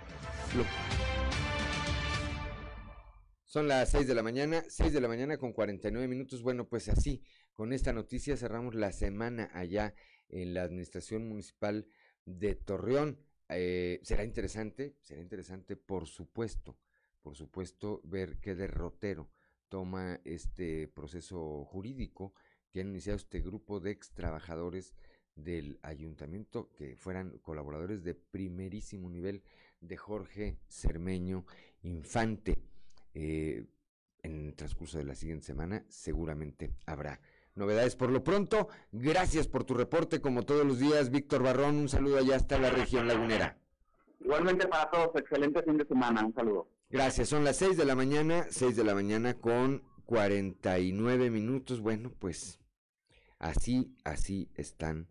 [SPEAKER 1] Son las 6 de la mañana, 6 de la mañana con 49 minutos. Bueno, pues así, con esta noticia cerramos la semana allá en la Administración Municipal de Torreón. Eh, será interesante, será interesante, por supuesto, por supuesto, ver qué derrotero toma este proceso jurídico que han iniciado este grupo de ex trabajadores del ayuntamiento que fueran colaboradores de primerísimo nivel de Jorge Cermeño Infante. Eh, en el transcurso de la siguiente semana seguramente habrá novedades. Por lo pronto, gracias por tu reporte como todos los días, Víctor Barrón. Un saludo allá hasta la región lagunera.
[SPEAKER 17] Igualmente para todos, excelente fin de semana. Un saludo.
[SPEAKER 1] Gracias, son las 6 de la mañana, 6 de la mañana con 49 minutos. Bueno, pues así, así están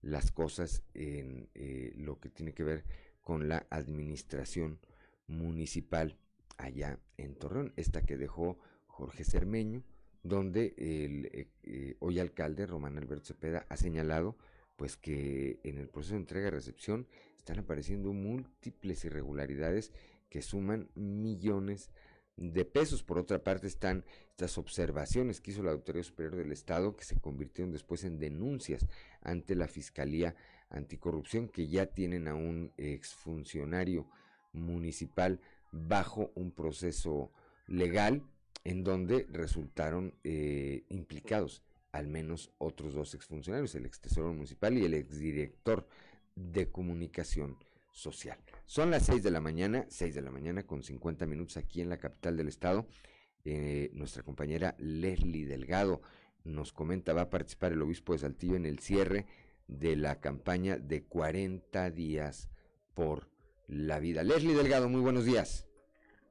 [SPEAKER 1] las cosas en eh, lo que tiene que ver con la administración municipal allá en Torreón, esta que dejó Jorge Cermeño, donde el eh, eh, hoy alcalde Román Alberto Cepeda ha señalado pues que en el proceso de entrega y recepción están apareciendo múltiples irregularidades que suman millones de pesos. Por otra parte están estas observaciones que hizo la Auditoría Superior del Estado que se convirtieron después en denuncias ante la Fiscalía Anticorrupción que ya tienen a un exfuncionario municipal bajo un proceso legal en donde resultaron eh, implicados al menos otros dos exfuncionarios, el ex tesoro municipal y el exdirector de comunicación social. Son las 6 de la mañana, 6 de la mañana con 50 minutos aquí en la capital del estado. Eh, nuestra compañera Leslie Delgado nos comenta, va a participar el obispo de Saltillo en el cierre de la campaña de 40 días por la vida. Leslie Delgado, muy buenos días.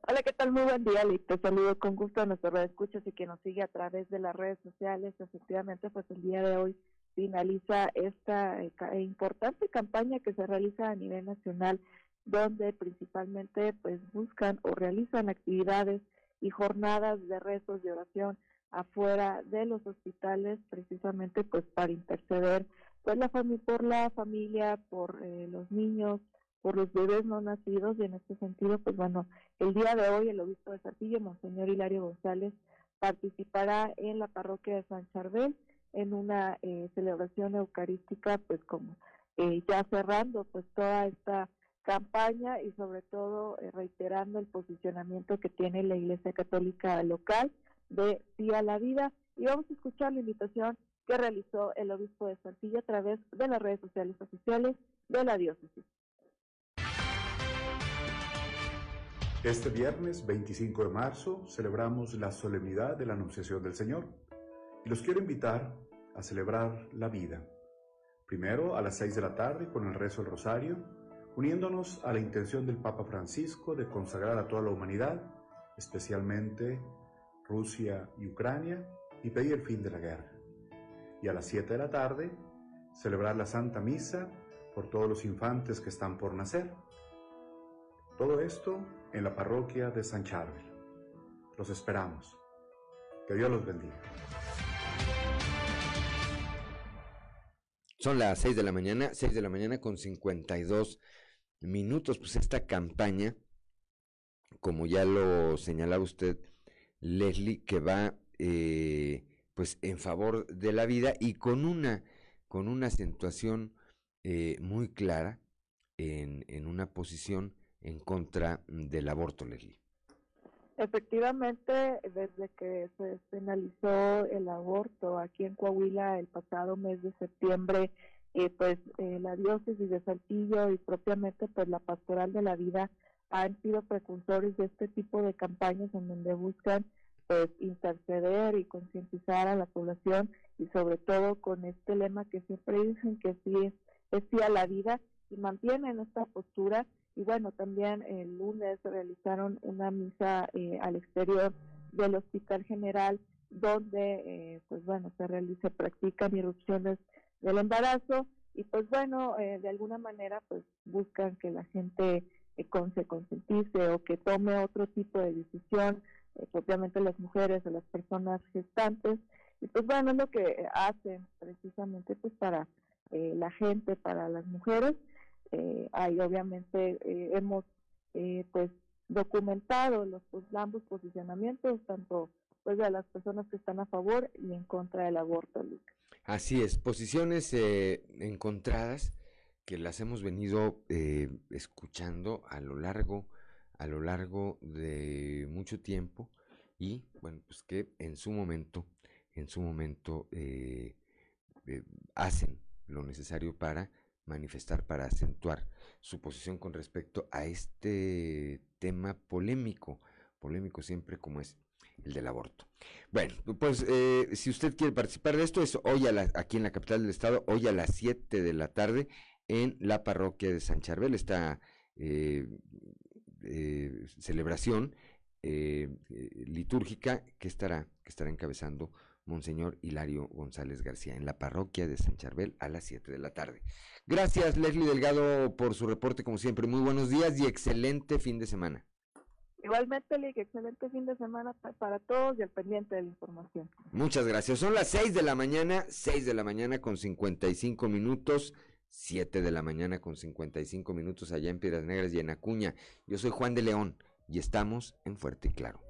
[SPEAKER 19] Hola, ¿qué tal? Muy buen día, Lick. Te saludo con gusto a nuestros escuchas y que nos sigue a través de las redes sociales. Efectivamente, pues el día de hoy finaliza esta importante campaña que se realiza a nivel nacional, donde principalmente pues buscan o realizan actividades y jornadas de rezos de oración afuera de los hospitales, precisamente pues para interceder pues la por la familia, por eh, los niños, por los bebés no nacidos y en este sentido, pues bueno, el día de hoy el obispo de Saltillo, Monseñor Hilario González, participará en la parroquia de San Charbel en una eh, celebración eucarística, pues como eh, ya cerrando pues toda esta campaña y sobre todo eh, reiterando el posicionamiento que tiene la Iglesia Católica local de Sí a la Vida. Y vamos a escuchar la invitación que realizó el obispo de Saltillo a través de las redes sociales oficiales de la diócesis.
[SPEAKER 20] Este viernes 25 de marzo celebramos la solemnidad de la Anunciación del Señor y los quiero invitar a celebrar la vida. Primero a las 6 de la tarde con el rezo del rosario, uniéndonos a la intención del Papa Francisco de consagrar a toda la humanidad, especialmente Rusia y Ucrania, y pedir el fin de la guerra. Y a las 7 de la tarde, celebrar la Santa Misa por todos los infantes que están por nacer. Todo esto en la parroquia de San Charbel. Los esperamos. Que Dios los bendiga.
[SPEAKER 1] Son las 6 de la mañana, 6 de la mañana con 52 minutos. Pues esta campaña, como ya lo señalaba usted, Leslie, que va eh, pues en favor de la vida y con una, con una acentuación eh, muy clara en, en una posición en contra del aborto, Leslie.
[SPEAKER 19] Efectivamente, desde que se finalizó el aborto aquí en Coahuila el pasado mes de septiembre, eh, pues eh, la diócesis de Saltillo y propiamente pues la pastoral de la vida han sido precursores de este tipo de campañas en donde buscan pues interceder y concientizar a la población y sobre todo con este lema que siempre dicen que sí es, es a la vida y mantienen esta postura y bueno, también el lunes realizaron una misa eh, al exterior del Hospital General donde, eh, pues bueno, se realiza, practican irrupciones del embarazo y pues bueno, eh, de alguna manera pues buscan que la gente con, se concientice o que tome otro tipo de decisión, propiamente las mujeres o las personas gestantes. Y pues bueno, es lo que hacen precisamente pues para la gente, para las mujeres eh, ahí obviamente eh, hemos eh, pues documentado los pues, ambos posicionamientos tanto pues de las personas que están a favor y en contra del aborto
[SPEAKER 1] así es posiciones encontradas que las hemos venido escuchando a lo largo a lo largo de mucho tiempo y bueno pues que en su momento en su momento hacen lo necesario para manifestar para acentuar su posición con respecto a este tema polémico, polémico siempre como es el del aborto. Bueno, pues eh, si usted quiere participar de esto, es hoy a aquí en la capital del estado, hoy a las 7 de la tarde en la parroquia de San Charbel, esta eh, eh, celebración litúrgica que estará, que estará encabezando Monseñor Hilario González García en la parroquia de San Charbel a las 7 de la tarde. Gracias, Leslie Delgado, por su reporte, como siempre. Muy buenos días y excelente fin de semana.
[SPEAKER 19] Igualmente, Lick, excelente fin de semana para todos y al pendiente de la información.
[SPEAKER 1] Muchas gracias. Son las 6 de la mañana, 6 de la mañana con 55 minutos, 7 de la mañana con 55 minutos allá en Piedras Negras y en Acuña. Yo soy Juan de León y estamos en Fuerte y Claro.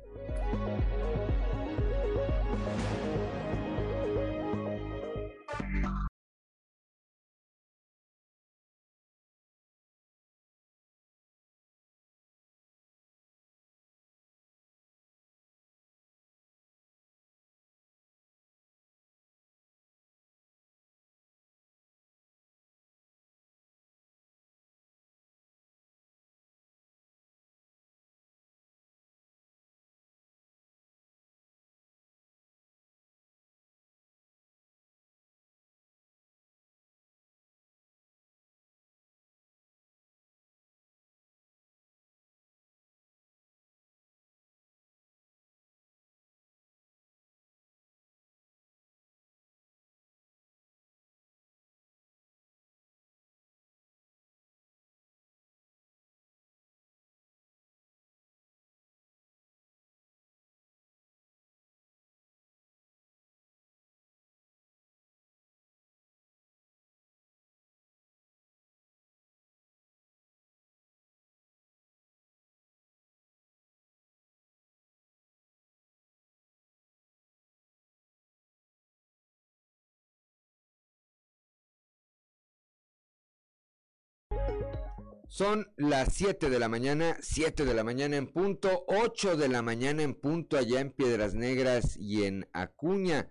[SPEAKER 1] Son las 7 de la mañana, 7 de la mañana en punto, 8 de la mañana en punto allá en Piedras Negras y en Acuña.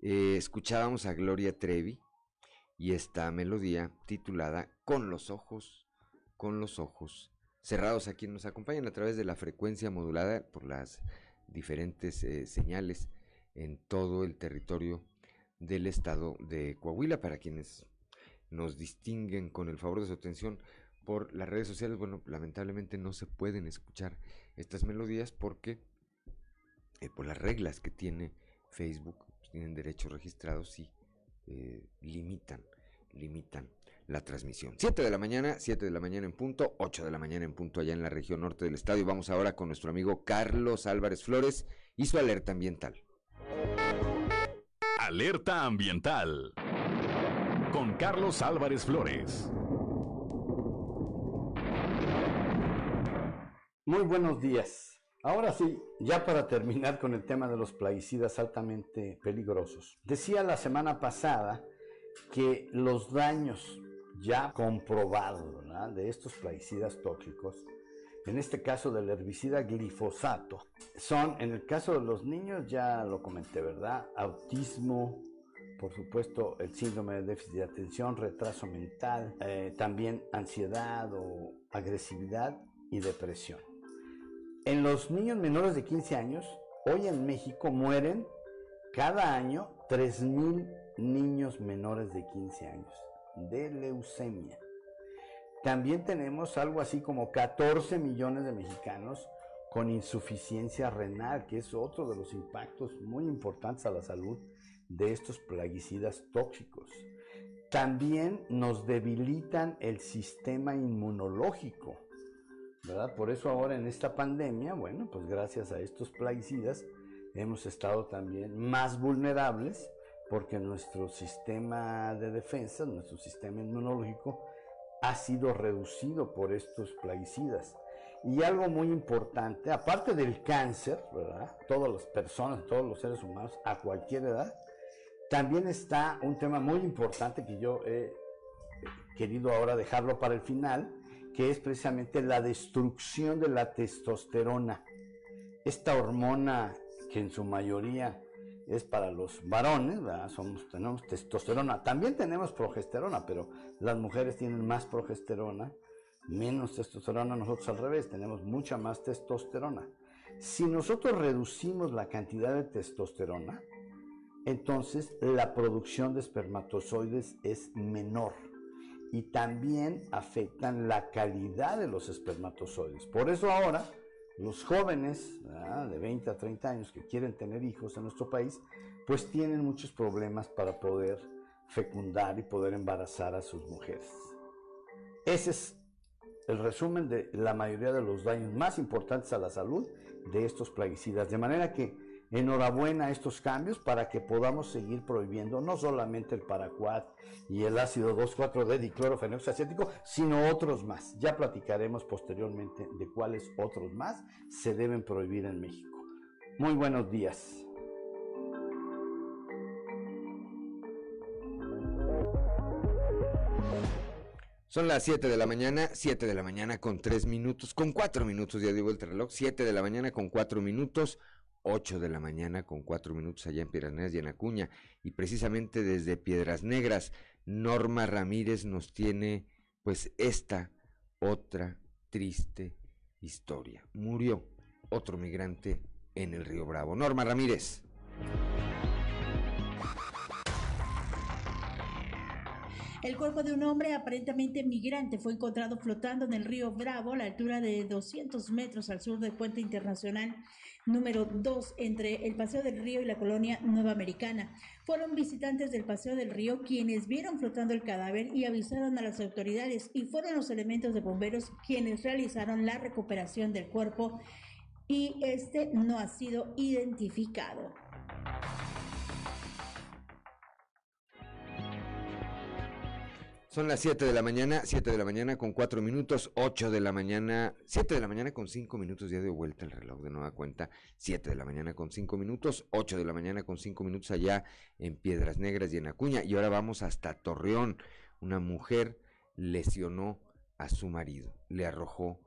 [SPEAKER 1] Eh, escuchábamos a Gloria Trevi y esta melodía titulada Con los ojos, con los ojos cerrados a quienes nos acompañan a través de la frecuencia modulada por las diferentes eh, señales en todo el territorio del estado de Coahuila para quienes nos distinguen con el favor de su atención por las redes sociales, bueno, lamentablemente no se pueden escuchar estas melodías porque eh, por las reglas que tiene Facebook, pues, tienen derechos registrados y eh, limitan, limitan la transmisión. 7 de la mañana, 7 de la mañana en punto, 8 de la mañana en punto allá en la región norte del estado y vamos ahora con nuestro amigo Carlos Álvarez Flores y su alerta ambiental.
[SPEAKER 2] Alerta ambiental con Carlos Álvarez Flores.
[SPEAKER 21] Muy buenos días. Ahora sí, ya para terminar con el tema de los plaguicidas altamente peligrosos. Decía la semana pasada que los daños ya comprobados de estos plaguicidas tóxicos, en este caso del herbicida glifosato, son, en el caso de los niños, ya lo comenté, ¿verdad? Autismo, por supuesto, el síndrome de déficit de atención, retraso mental, eh, también ansiedad o agresividad y depresión. En los niños menores de 15 años, hoy en México mueren cada año 3.000 niños menores de 15 años de leucemia. También tenemos algo así como 14 millones de mexicanos con insuficiencia renal, que es otro de los impactos muy importantes a la salud de estos plaguicidas tóxicos. También nos debilitan el sistema inmunológico Por eso ahora en esta pandemia, bueno, pues gracias a estos plaguicidas hemos estado también más vulnerables porque nuestro sistema de defensa, nuestro sistema inmunológico ha sido reducido por estos plaguicidas. Y algo muy importante, aparte del cáncer, ¿verdad? Todas las personas, todos los seres humanos, a cualquier edad, también está un tema muy importante que yo he querido ahora dejarlo para el final, que es precisamente la destrucción de la testosterona. Esta hormona que en su mayoría es para los varones, Somos, tenemos testosterona, también tenemos progesterona, pero las mujeres tienen más progesterona, menos testosterona, nosotros al revés, tenemos mucha más testosterona. Si nosotros reducimos la cantidad de testosterona, entonces la producción de espermatozoides es menor y también afectan la calidad de los espermatozoides. Por eso ahora los jóvenes de 20 a 30 años que quieren tener hijos en nuestro país, pues tienen muchos problemas para poder fecundar y poder embarazar a sus mujeres. Ese es el resumen de la mayoría de los daños más importantes a la salud de estos plaguicidas. De manera que Enhorabuena a estos cambios para que podamos seguir prohibiendo no solamente el paraquat y el ácido 2,4-D diclorofenoxaciético, sino otros más. Ya platicaremos posteriormente de cuáles otros más se deben prohibir en México. Muy buenos días.
[SPEAKER 1] Son las 7 de la mañana, 7 de la mañana con 3 minutos, con 4 minutos, ya digo el reloj, 7 de la mañana con 4 minutos, 8 de la mañana con 4 minutos allá en Piedras Negras y en Acuña. Y precisamente desde Piedras Negras, Norma Ramírez nos tiene pues esta otra triste historia. Murió otro migrante en el río Bravo. Norma Ramírez.
[SPEAKER 22] El cuerpo de un hombre aparentemente migrante fue encontrado flotando en el río Bravo a la altura de 200 metros al sur del puente internacional número 2 entre el Paseo del Río y la colonia Nueva Americana. Fueron visitantes del Paseo del Río quienes vieron flotando el cadáver y avisaron a las autoridades y fueron los elementos de bomberos quienes realizaron la recuperación del cuerpo y este no ha sido identificado.
[SPEAKER 1] Son las 7 de la mañana, 7 de la mañana con 4 minutos, 8 de la mañana, 7 de la mañana con 5 minutos, ya de vuelta el reloj de nueva cuenta, 7 de la mañana con 5 minutos, 8 de la mañana con 5 minutos allá en Piedras Negras y en Acuña. Y ahora vamos hasta Torreón. Una mujer lesionó a su marido, le arrojó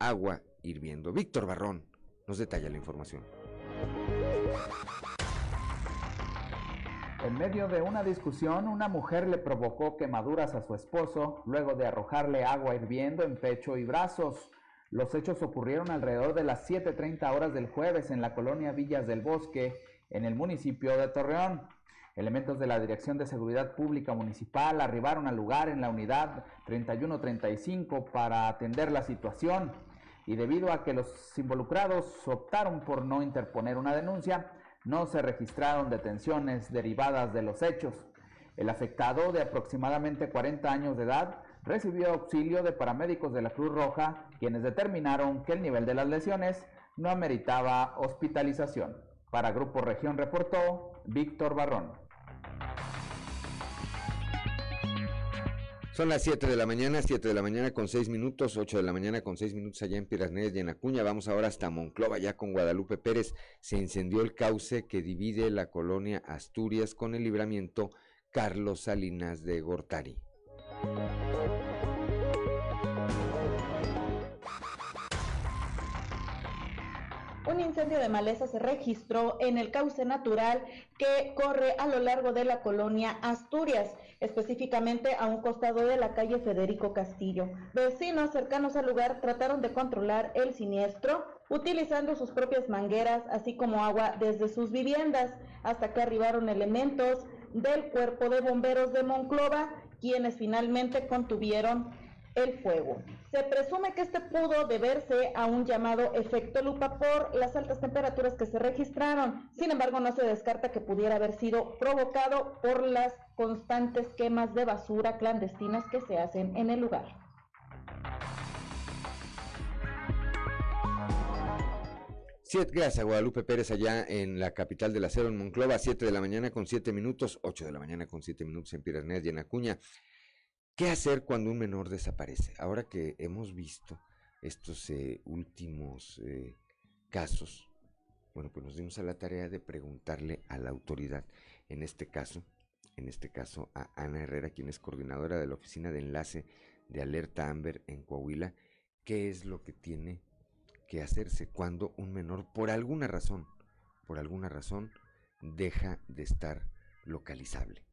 [SPEAKER 1] agua hirviendo. Víctor Barrón nos detalla la información.
[SPEAKER 23] En medio de una discusión, una mujer le provocó quemaduras a su esposo luego de arrojarle agua hirviendo en pecho y brazos. Los hechos ocurrieron alrededor de las 7.30 horas del jueves en la colonia Villas del Bosque, en el municipio de Torreón. Elementos de la Dirección de Seguridad Pública Municipal arribaron al lugar en la unidad 3135 para atender la situación y debido a que los involucrados optaron por no interponer una denuncia, no se registraron detenciones derivadas de los hechos. El afectado, de aproximadamente 40 años de edad, recibió auxilio de paramédicos de la Cruz Roja, quienes determinaron que el nivel de las lesiones no ameritaba hospitalización. Para Grupo Región reportó Víctor Barrón.
[SPEAKER 1] Son las 7 de la mañana, 7 de la mañana con 6 minutos, 8 de la mañana con 6 minutos allá en Piranés y en Acuña. Vamos ahora hasta Monclova, ya con Guadalupe Pérez. Se incendió el cauce que divide la colonia Asturias con el libramiento Carlos Salinas de Gortari.
[SPEAKER 24] Un incendio de maleza se registró en el cauce natural que corre a lo largo de la colonia Asturias, específicamente a un costado de la calle Federico Castillo. Vecinos cercanos al lugar trataron de controlar el siniestro utilizando sus propias mangueras, así como agua desde sus viviendas, hasta que arribaron elementos del cuerpo de bomberos de Monclova, quienes finalmente contuvieron el fuego. Se presume que este pudo deberse a un llamado efecto lupa por las altas temperaturas que se registraron. Sin embargo, no se descarta que pudiera haber sido provocado por las constantes quemas de basura clandestinas que se hacen en el lugar.
[SPEAKER 1] Siete, gracias Guadalupe Pérez allá en la capital del acero en Monclova, 7 de la mañana con 7 minutos, 8 de la mañana con 7 minutos en Piranés y en Acuña. ¿Qué hacer cuando un menor desaparece? Ahora que hemos visto estos eh, últimos eh, casos, bueno, pues nos dimos a la tarea de preguntarle a la autoridad, en este caso, en este caso a Ana Herrera, quien es coordinadora de la oficina de enlace de Alerta Amber en Coahuila, qué es lo que tiene que hacerse cuando un menor, por alguna razón, por alguna razón, deja de estar localizable,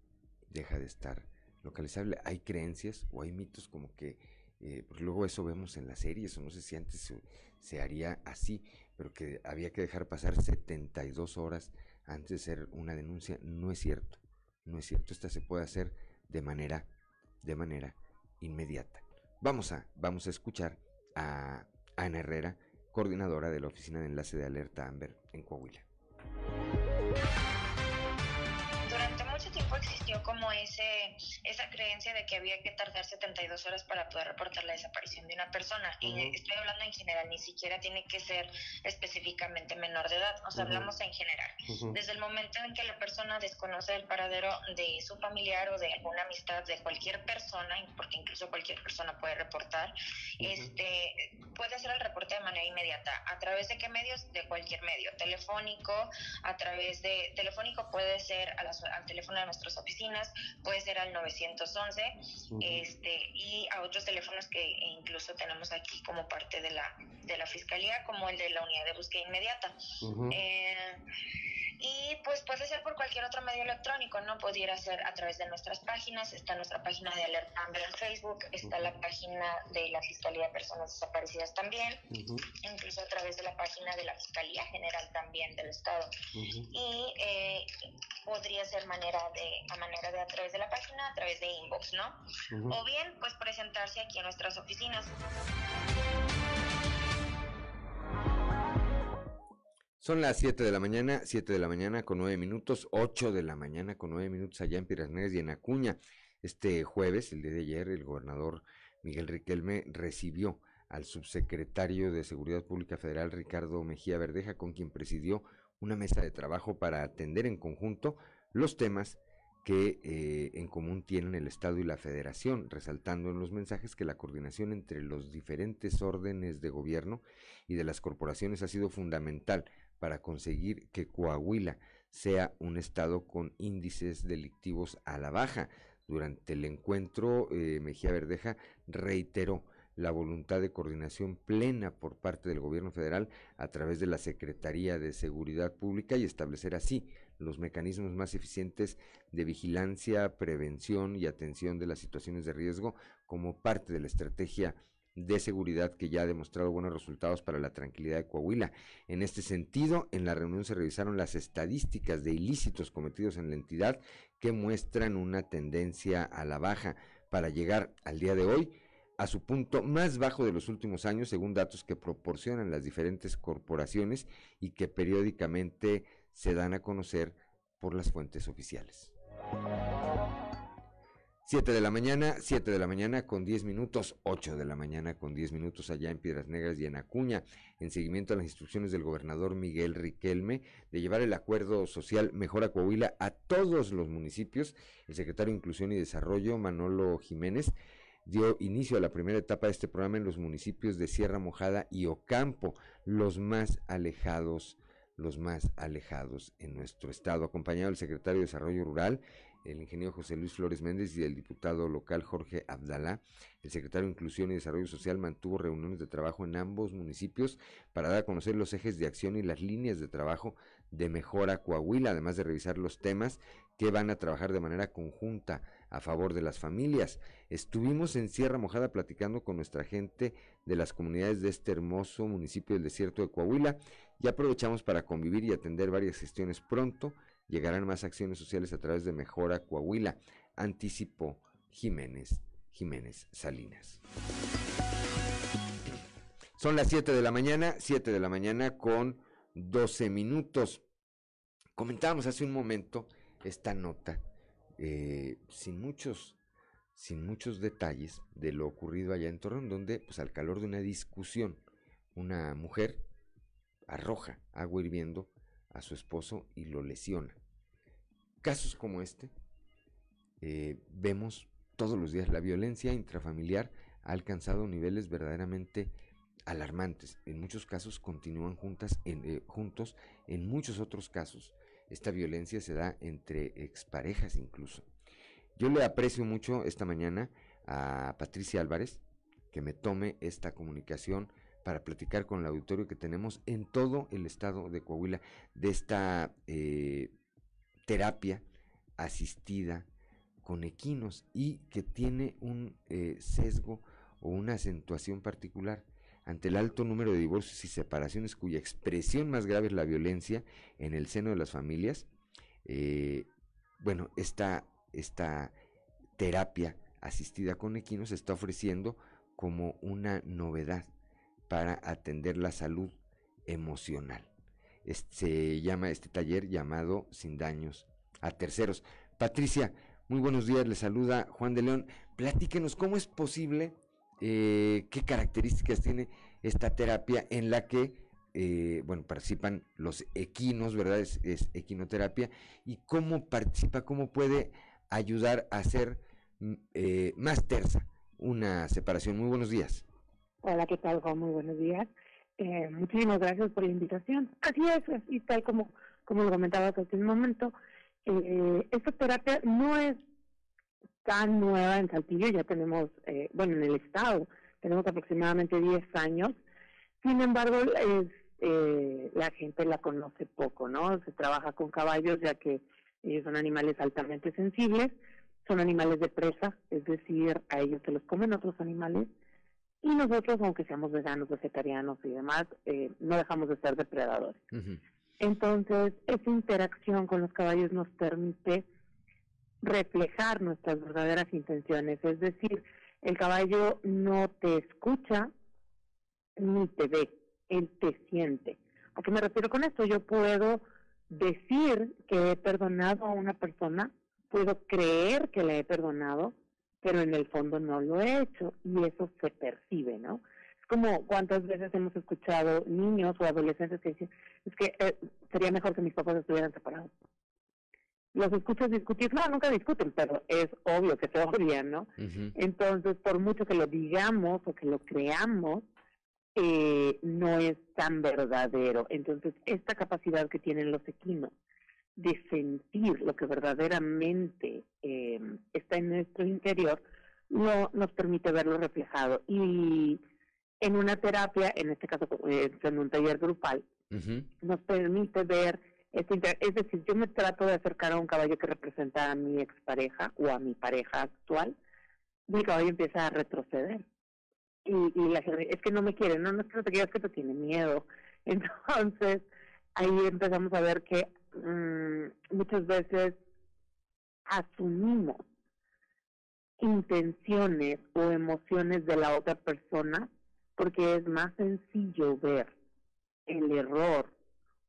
[SPEAKER 1] deja de estar localizable. Hay creencias o hay mitos como que, eh, pues luego eso vemos en las series, o no sé si antes se, haría así, pero que había que dejar pasar 72 horas antes de hacer una denuncia. No es cierto, no es cierto. Esta se puede hacer de manera, de manera inmediata. Vamos a, vamos a escuchar a Ana Herrera, coordinadora de la Oficina de Enlace de Alerta Amber en Coahuila.
[SPEAKER 25] Durante mucho tiempo existió
[SPEAKER 26] como ese esa creencia de que había que tardar 72 horas para poder reportar la desaparición de una persona. Y estoy hablando en general, ni siquiera tiene que ser específicamente menor de edad, nos hablamos en general. Desde el momento en que la persona desconoce el paradero de su familiar o de alguna amistad de cualquier persona, porque incluso cualquier persona puede reportar, este puede hacer el reporte de manera inmediata. ¿A través de qué medios? De cualquier medio, telefónico, a través de telefónico puede ser al teléfono de nuestras oficinas, puede ser al 911 este, y a otros teléfonos que incluso tenemos aquí como parte de la, de la Fiscalía, como el de la Unidad de Búsqueda Inmediata. eh, y pues puede ser por cualquier otro medio electrónico, ¿no? Pudiera ser a través de nuestras páginas, está nuestra página de Alerta Amber en Facebook, está la página de la Fiscalía de Personas Desaparecidas también, incluso a través de la página de la Fiscalía General también del Estado. Y eh, podría ser manera de, manera de a través de la página, a través de inbox, ¿no? O bien, pues presentarse aquí en nuestras oficinas.
[SPEAKER 1] Son las 7 de la mañana, 7 de la mañana con 9 minutos, 8 de la mañana con 9 minutos allá en Piedras y en Acuña. Este jueves, el día de ayer, el gobernador Miguel Riquelme recibió al subsecretario de Seguridad Pública Federal Ricardo Mejía Verdeja, con quien presidió una mesa de trabajo para atender en conjunto los temas que eh, en común tienen el Estado y la Federación, resaltando en los mensajes que la coordinación entre los diferentes órdenes de gobierno y de las corporaciones ha sido fundamental para conseguir que Coahuila sea un estado con índices delictivos a la baja. Durante el encuentro, eh, Mejía Verdeja reiteró la voluntad de coordinación plena por parte del gobierno federal a través de la Secretaría de Seguridad Pública y establecer así los mecanismos más eficientes de vigilancia, prevención y atención de las situaciones de riesgo como parte de la estrategia de seguridad que ya ha demostrado buenos resultados para la tranquilidad de Coahuila. En este sentido, en la reunión se revisaron las estadísticas de ilícitos cometidos en la entidad que muestran una tendencia a la baja para llegar al día de hoy a su punto más bajo de los últimos años, según datos que proporcionan las diferentes corporaciones y que periódicamente se dan a conocer por las fuentes oficiales. 7 de la mañana, 7 de la mañana con 10 minutos, 8 de la mañana con 10 minutos allá en Piedras Negras y en Acuña, en seguimiento a las instrucciones del gobernador Miguel Riquelme de llevar el acuerdo social Mejora Coahuila a todos los municipios. El secretario de Inclusión y Desarrollo, Manolo Jiménez, dio inicio a la primera etapa de este programa en los municipios de Sierra Mojada y Ocampo, los más alejados los más alejados en nuestro estado, acompañado del secretario de Desarrollo Rural, el ingeniero José Luis Flores Méndez y el diputado local Jorge Abdalá. El secretario de Inclusión y Desarrollo Social mantuvo reuniones de trabajo en ambos municipios para dar a conocer los ejes de acción y las líneas de trabajo de mejora Coahuila, además de revisar los temas que van a trabajar de manera conjunta a favor de las familias. Estuvimos en Sierra Mojada platicando con nuestra gente de las comunidades de este hermoso municipio del desierto de Coahuila y aprovechamos para convivir y atender varias gestiones pronto Llegarán más acciones sociales a través de Mejora Coahuila, anticipó Jiménez, Jiménez Salinas. Son las 7 de la mañana, 7 de la mañana con 12 minutos. Comentábamos hace un momento esta nota, eh, sin muchos sin muchos detalles de lo ocurrido allá en Torreón, donde pues al calor de una discusión, una mujer arroja agua hirviendo a su esposo y lo lesiona casos como este, eh, vemos todos los días la violencia intrafamiliar ha alcanzado niveles verdaderamente alarmantes. En muchos casos continúan juntas, eh, juntos, en muchos otros casos esta violencia se da entre exparejas incluso. Yo le aprecio mucho esta mañana a Patricia Álvarez que me tome esta comunicación para platicar con el auditorio que tenemos en todo el estado de Coahuila de esta eh, terapia asistida con equinos y que tiene un eh, sesgo o una acentuación particular ante el alto número de divorcios y separaciones cuya expresión más grave es la violencia en el seno de las familias. Eh, bueno, esta, esta terapia asistida con equinos se está ofreciendo como una novedad para atender la salud emocional se llama este taller llamado Sin daños a terceros. Patricia, Muy buenos días, le saluda Juan de León. Platíquenos cómo es posible, eh, qué características tiene esta terapia en la que, eh, bueno, participan los equinos, ¿verdad? Es, es, equinoterapia. Y cómo participa, cómo puede ayudar a hacer mm, eh, más tersa una separación. Muy buenos días.
[SPEAKER 27] Hola, ¿qué tal, Juan? Muy buenos días. Eh, muchísimas gracias por la invitación. Así es, así tal como, como lo comentaba hace un momento. Eh, esta terapia no es tan nueva en Saltillo, ya tenemos, eh, bueno, en el estado, tenemos aproximadamente 10 años. Sin embargo, es, eh, la gente la conoce poco, ¿no? Se trabaja con caballos ya que ellos son animales altamente sensibles, son animales de presa, es decir, a ellos se los comen otros animales y nosotros, aunque seamos veganos, vegetarianos y demás, eh, no dejamos de ser depredadores. Entonces, esa interacción con los caballos nos permite reflejar nuestras verdaderas intenciones, es decir, el caballo no te escucha ni te ve, él te siente. ¿A qué me refiero con esto? Yo puedo decir que he perdonado a una persona, puedo creer que le he perdonado, pero en el fondo no lo he hecho y eso se percibe, ¿no? Es como cuántas veces hemos escuchado niños o adolescentes que dicen, es que eh, sería mejor que mis papás estuvieran separados. Los escuchas discutir, no, nunca discuten, pero es obvio que se <laughs> odian, ¿no? Entonces, por mucho que lo digamos o que lo creamos, eh, no es tan verdadero. Entonces, esta capacidad que tienen los equinos de sentir lo que verdaderamente eh, está en nuestro interior, no nos permite verlo reflejado. Y en una terapia, en este caso eh, en un taller grupal, nos permite ver, este, es decir, yo me trato de acercar a un caballo que representa a mi expareja o a mi pareja actual, mi caballo empieza a retroceder. Y, y la gente, es que no me quiere, no, no es que no te quieras, es que te tiene miedo. <laughs> Entonces, ahí empezamos a ver que Mm, muchas veces asumimos intenciones o emociones de la otra persona porque es más sencillo ver el error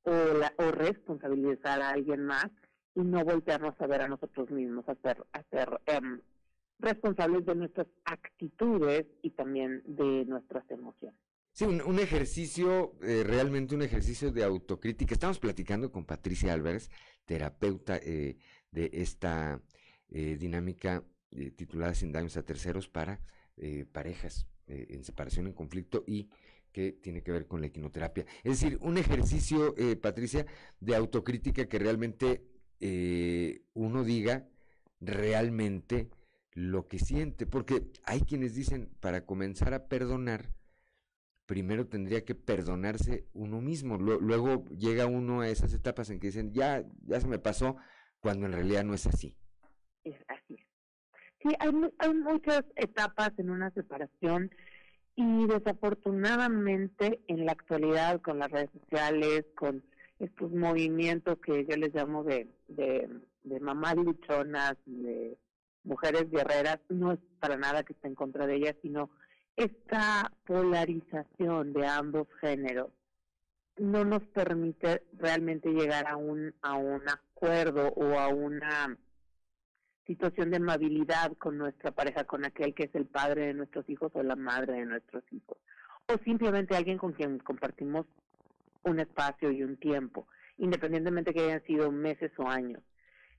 [SPEAKER 27] o, la, o responsabilizar a alguien más y no voltearnos a ver a nosotros mismos, a ser, a ser em, responsables de nuestras actitudes y también de nuestras emociones.
[SPEAKER 1] Sí, un, ejercicio, eh, realmente un ejercicio de autocrítica. Estamos platicando con Patricia Álvarez, terapeuta eh, de esta eh, dinámica titulada Sin daños a terceros para parejas en separación, en conflicto y que tiene que ver con la equinoterapia. Es decir, un ejercicio, Patricia, de autocrítica que realmente uno diga realmente lo que siente, porque hay quienes dicen, para comenzar a perdonar, primero tendría que perdonarse uno mismo. Luego llega uno a esas etapas en que dicen, ya, ya se me pasó, cuando en realidad no es así.
[SPEAKER 27] Es así. Sí, hay, hay muchas etapas en una separación y desafortunadamente en la actualidad con las redes sociales, con estos movimientos que yo les llamo de, de, de mamás luchonas, de mujeres guerreras, no es para nada que esté en contra de ellas, sino esta polarización de ambos géneros no nos permite realmente llegar a un a un acuerdo o a una situación de amabilidad con nuestra pareja, con aquel que es el padre de nuestros hijos o la madre de nuestros hijos, o simplemente alguien con quien compartimos un espacio y un tiempo, independientemente que hayan sido meses o años.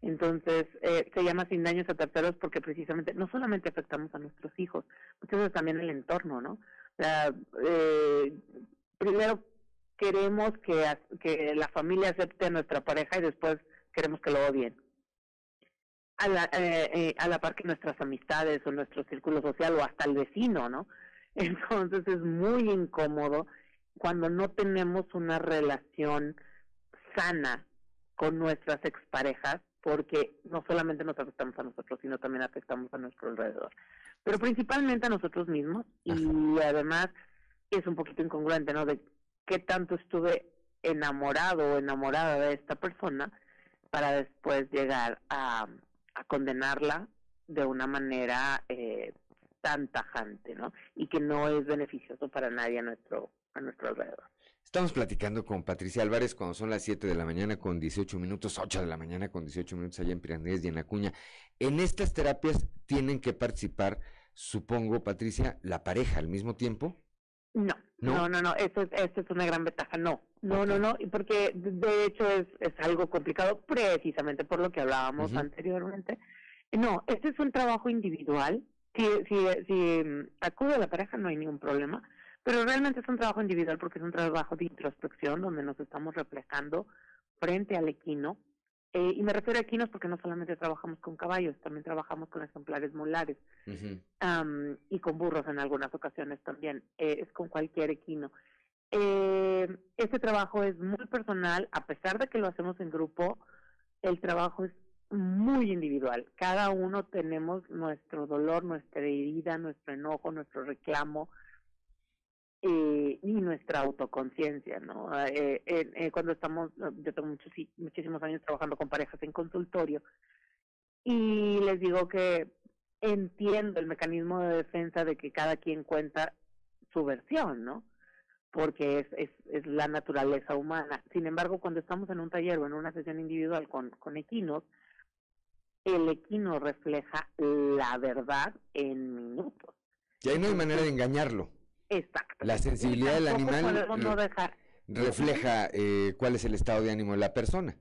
[SPEAKER 27] Entonces, eh, se llama sin daños a terceros porque precisamente no solamente afectamos a nuestros hijos, muchas veces también el entorno, ¿no? O sea, eh, primero queremos que, la familia acepte a nuestra pareja y después queremos que lo odien. A la, eh, eh, a la par que nuestras amistades o nuestro círculo social o hasta el vecino, ¿no? <laughs> Entonces es muy incómodo cuando no tenemos una relación sana con nuestras exparejas porque no solamente nos afectamos a nosotros, sino también afectamos a nuestro alrededor. Pero principalmente a nosotros mismos y además es un poquito incongruente, ¿no? De qué tanto estuve enamorado o enamorada de esta persona para después llegar a, a condenarla de una manera eh, tan tajante, ¿no? Y que no es beneficioso para nadie a nuestro, a nuestro alrededor.
[SPEAKER 1] Estamos platicando con Patricia Álvarez cuando son las 7 de la mañana con 18 minutos, 8 de la mañana con 18 minutos allá en Piranés y en Acuña. En estas terapias tienen que participar, supongo, Patricia, la pareja al mismo tiempo.
[SPEAKER 27] No, no, no, no, eso es, eso es una gran ventaja, no, no, no, no, porque de hecho es, es algo complicado precisamente por lo que hablábamos anteriormente. No, este es un trabajo individual, si, si, si mm, acude a la pareja no hay ningún problema, pero realmente es un trabajo individual porque es un trabajo de introspección donde nos estamos reflejando frente al equino, eh, y me refiero a equinos porque no solamente trabajamos con caballos, también trabajamos con ejemplares molares y con burros en algunas ocasiones también. Eh, es con cualquier equino. Eh, este trabajo es muy personal, a pesar de que lo hacemos en grupo, el trabajo es muy individual. Cada uno tenemos nuestro dolor, nuestra herida, nuestro enojo, nuestro reclamo, y nuestra autoconciencia, ¿no? Eh, eh, cuando estamos, yo tengo muchos, muchísimos años trabajando con parejas en consultorio y les digo que entiendo el mecanismo de defensa de que cada quien cuenta su versión, ¿no? Porque es, es, es la naturaleza humana. Sin embargo, cuando estamos en un taller o en una sesión individual con, con equinos, el equino refleja la verdad en minutos.
[SPEAKER 1] Y ahí no hay manera de engañarlo.
[SPEAKER 27] Exacto.
[SPEAKER 1] La sensibilidad del animal refleja eh, cuál es el estado de ánimo de la persona.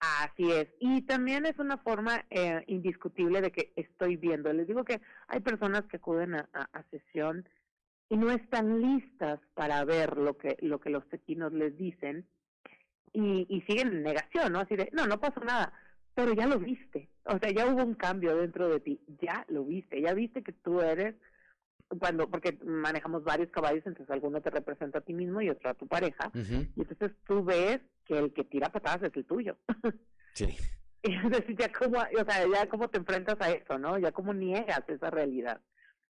[SPEAKER 27] Así es. Y también es una forma eh, indiscutible de que estoy viendo. Les digo que hay personas que acuden a, sesión y no están listas para ver lo que, lo que los tequinos les dicen y, y siguen en negación, ¿no? Así de, no, no pasó nada, pero ya lo viste. O sea, ya hubo un cambio dentro de ti, ya lo viste, ya viste que tú eres cuando porque manejamos varios caballos, entonces alguno te representa a ti mismo y otro a tu pareja, y entonces tú ves que el que tira patadas es el tuyo. <laughs>
[SPEAKER 1] Sí.
[SPEAKER 27] Y entonces ya como, o sea, ya cómo te enfrentas a eso, ¿no? Ya cómo niegas esa realidad.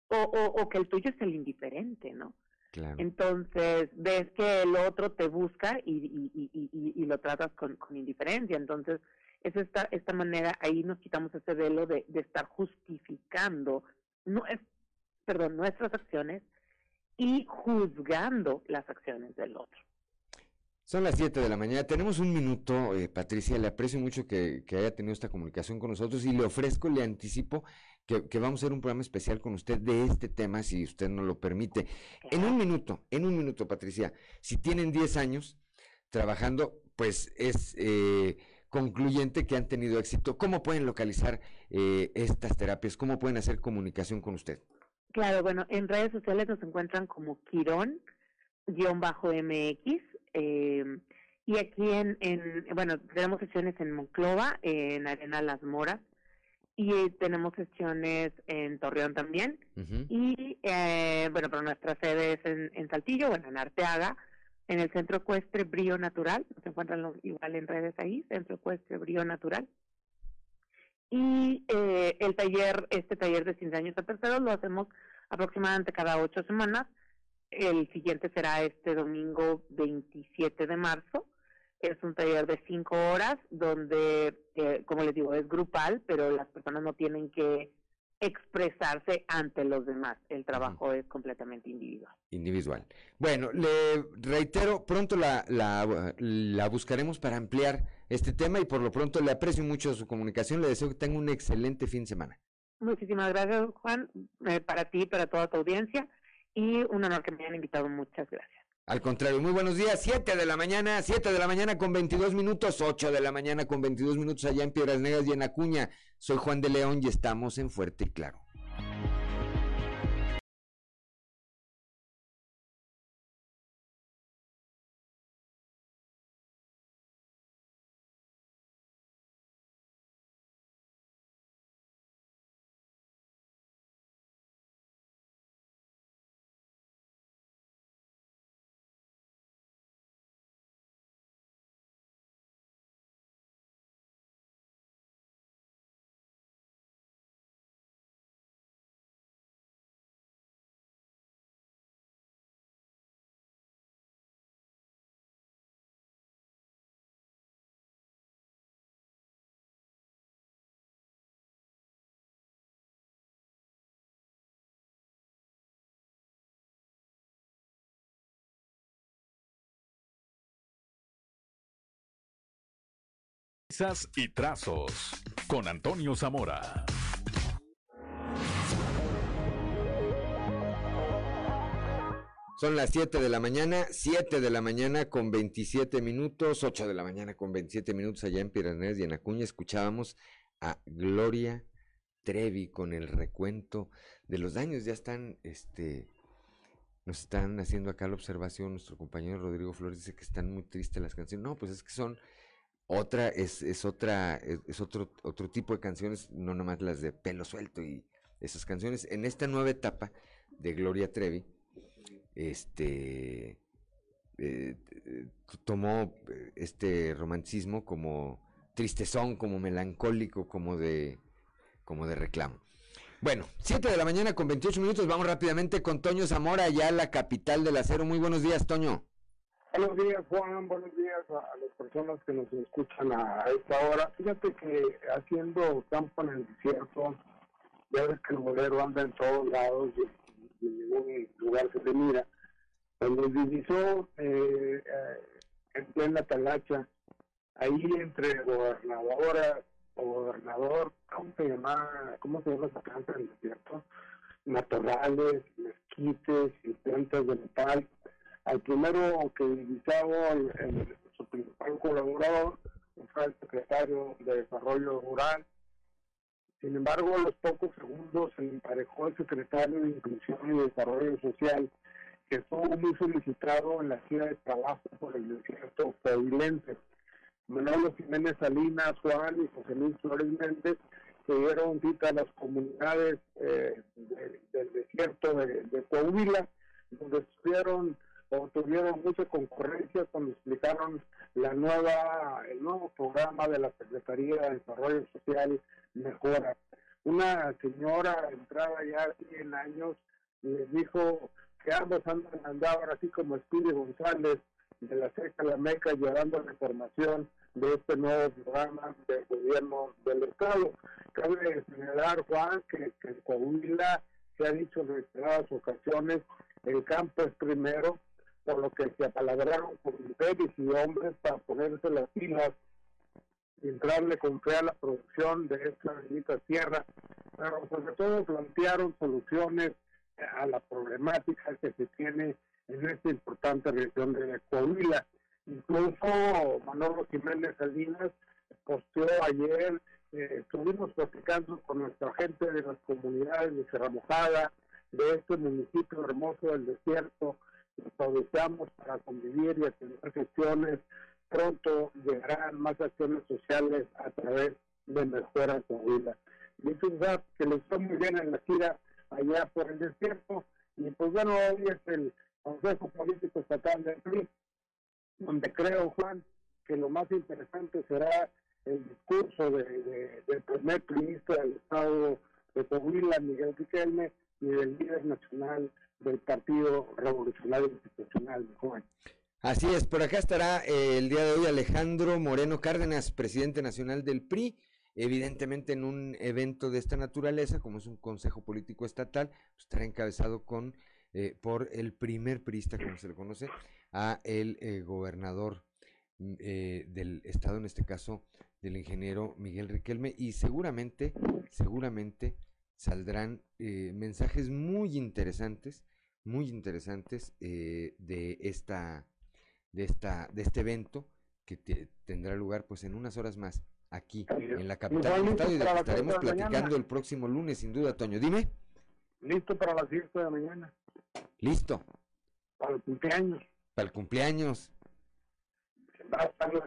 [SPEAKER 27] O, o, o que el tuyo es el indiferente, ¿no?
[SPEAKER 1] Claro.
[SPEAKER 27] Entonces ves que el otro te busca y, y, y, y, lo tratas con, con indiferencia. Entonces es esta, esta manera, ahí nos quitamos ese velo de, de estar justificando. No es perdón, nuestras acciones y juzgando las acciones del otro.
[SPEAKER 1] Son las 7 de la mañana. Tenemos un minuto, eh, Patricia. Le aprecio mucho que, haya tenido esta comunicación con nosotros y le ofrezco, le anticipo que, vamos a hacer un programa especial con usted de este tema, si usted nos lo permite. En un minuto, en un minuto, Patricia. Si tienen 10 años trabajando, pues es eh, concluyente que han tenido éxito. ¿Cómo pueden localizar eh, estas terapias? ¿Cómo pueden hacer comunicación con usted?
[SPEAKER 27] Claro, bueno, en redes sociales nos encuentran como Quirón, guion bajo MX, eh, y aquí en, en, bueno, tenemos sesiones en Monclova, en Arena Las Moras, y tenemos sesiones en Torreón también, y eh, bueno, pero nuestra sede es en, en Saltillo, bueno, en Arteaga, en el Centro Ecuestre Brío Natural, nos encuentran igual en redes ahí, Centro Ecuestre Brío Natural. Y eh, el taller, este taller de 15 años a terceros, lo hacemos aproximadamente cada ocho semanas. El siguiente será este domingo 27 de marzo. Es un taller de cinco horas donde, eh, como les digo, es grupal, pero las personas no tienen que expresarse ante los demás. El trabajo es completamente individual.
[SPEAKER 1] Individual. Bueno, le reitero, pronto la, la, la, buscaremos para ampliar este tema y por lo pronto le aprecio mucho su comunicación. Le deseo que tenga un excelente fin de semana.
[SPEAKER 27] Muchísimas gracias, Juan, eh, para ti, para toda tu audiencia y un honor que me hayan invitado. Muchas gracias.
[SPEAKER 1] Al contrario, muy buenos días. 7 de la mañana, 7 de la mañana con 22 minutos, 8 de la mañana con 22 minutos allá en Piedras Negras y en Acuña. Soy Juan de León y estamos en Fuerte y Claro.
[SPEAKER 2] Y trazos con Antonio Zamora.
[SPEAKER 1] Son las 7 de la mañana, 7 de la mañana con 27 minutos, 8 de la mañana con 27 minutos allá en Piraneas y en Acuña. Escuchábamos a Gloria Trevi con el recuento de los daños. Ya están, este, nos están haciendo acá la observación. Nuestro compañero Rodrigo Flores dice que están muy tristes las canciones. No, pues es que son otra, es, es otra, es, otro, otro tipo de canciones, no nomás las de pelo suelto y esas canciones. En esta nueva etapa de Gloria Trevi, este eh, tomó eh, este romanticismo como tristezón, como melancólico, como de, como de reclamo. Bueno, 7 de la mañana con 28 minutos, vamos rápidamente con Toño Zamora, ya la capital del acero. Muy buenos días, Toño.
[SPEAKER 28] Buenos días, Juan. Buenos días a, las personas que nos escuchan a, esta hora. Fíjate que haciendo campo en el desierto, ya ves que el bolero anda en todos lados y, en ningún lugar se le mira. Cuando divisó eh, eh, en plena talacha, ahí entre gobernadora o gobernador, ¿cómo se llama? ¿Cómo se llama esa planta en el desierto? Matorrales, mezquites y plantas de metal al primero que divisaba el, su principal colaborador fue el secretario de Desarrollo Rural. Sin embargo, a los pocos segundos se emparejó el secretario de Inclusión y Desarrollo Social, que estuvo muy solicitado en la gira de trabajo por el desierto coahuilense. Manolo Jiménez Salinas, Juan y José Luis Flores Méndez se dieron cita a las comunidades eh, del desierto de, de Coahuila, donde estuvieron o tuvieron mucha concurrencia cuando explicaron la nueva, el nuevo programa de la Secretaría de Desarrollo Social Mejora. Una señora entrada ya a 100 años les dijo que ambos andaban así como Speedy González de la Seca La Meca llevando la información de este nuevo programa del gobierno del Estado. Cabe señalar, Juan, que, Coahuila se ha dicho en reiteradas ocasiones, el campo es primero, por lo que se apalabraron con mujeres y hombres para ponerse las pilas y entrarle con fe a la producción de esta bendita tierra, pero sobre todo plantearon soluciones a la problemática que se tiene en esta importante región de Coahuila. Incluso Manolo Jiménez Salinas posteó ayer, eh, estuvimos platicando con nuestra gente de las comunidades de Serra Mojada, de este municipio hermoso del desierto, aprovechamos para convivir y hacer gestiones. Pronto llegarán más acciones sociales a través de Mejora Coahuila. Dicho que les fue muy bien en la gira allá por el desierto. Y pues bueno, hoy es el Consejo Político Estatal del PRI, donde creo, Juan, que lo más interesante será el discurso de, del primer ministro del Estado de Coahuila, Miguel Riquelme, y del líder nacional del Partido Revolucionario Institucional, joven.
[SPEAKER 1] Así es, por acá estará eh, el día de hoy Alejandro Moreno Cárdenas, presidente nacional del PRI, evidentemente en un evento de esta naturaleza, como es un consejo político estatal, pues, estará encabezado con eh, por el primer priista, como se le conoce, a el eh, gobernador mm, del estado, en este caso del ingeniero Miguel Riquelme, y seguramente, seguramente saldrán mensajes muy interesantes muy interesantes eh, de esta de esta de este evento que tendrá lugar pues en unas horas más aquí en la capital del estado y de que estaremos platicando el próximo lunes sin duda Toño. Dime.
[SPEAKER 28] Listo para las 10 de la mañana.
[SPEAKER 1] Listo.
[SPEAKER 28] Para el cumpleaños.
[SPEAKER 1] Para el cumpleaños.
[SPEAKER 28] Va a estar la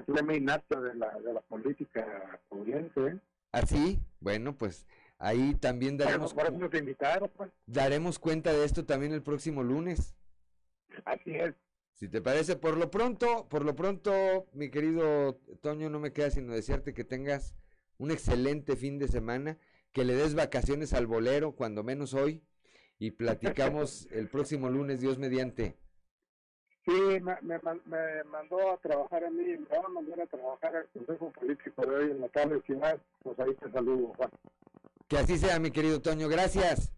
[SPEAKER 28] de la, de la política corriente ¿eh?
[SPEAKER 1] ¿Ah, sí? Bueno, pues Ahí también daremos,
[SPEAKER 28] pues.
[SPEAKER 1] daremos cuenta de esto también el próximo lunes.
[SPEAKER 28] Así es.
[SPEAKER 1] Si te parece, por lo pronto, por lo pronto, mi querido Toño, no me queda sino desearte que tengas un excelente fin de semana, que le des vacaciones al bolero, cuando menos hoy, y platicamos <laughs> el próximo lunes, Dios mediante.
[SPEAKER 28] Sí, me, me, mandó a trabajar a mí, me va a mandar a trabajar al Consejo Político de hoy en la tarde, si más, pues ahí te saludo, Juan.
[SPEAKER 1] Que así sea, mi querido Toño. Gracias.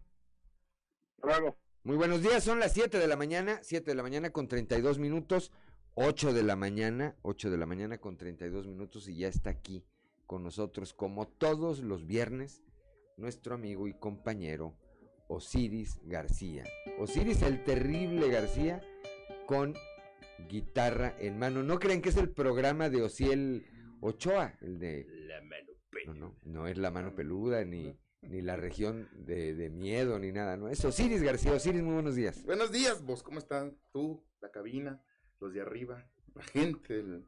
[SPEAKER 28] Luego.
[SPEAKER 1] Muy buenos días, son las 7 de la mañana, 7 de la mañana con 32 minutos, 8 de la mañana, 8 de la mañana con 32 minutos y ya está aquí con nosotros como todos los viernes nuestro amigo y compañero Osiris García. Osiris el terrible García con guitarra en mano. No creen que es el programa de Osiel Ochoa, el de...
[SPEAKER 12] La mano peluda.
[SPEAKER 1] No, no, no es la mano peluda ni, ni la región de, de miedo ni nada, no. Es Osiris García. Osiris, muy buenos días.
[SPEAKER 29] Buenos días, vos, ¿cómo están? Tú, la cabina, los de arriba, la gente, el-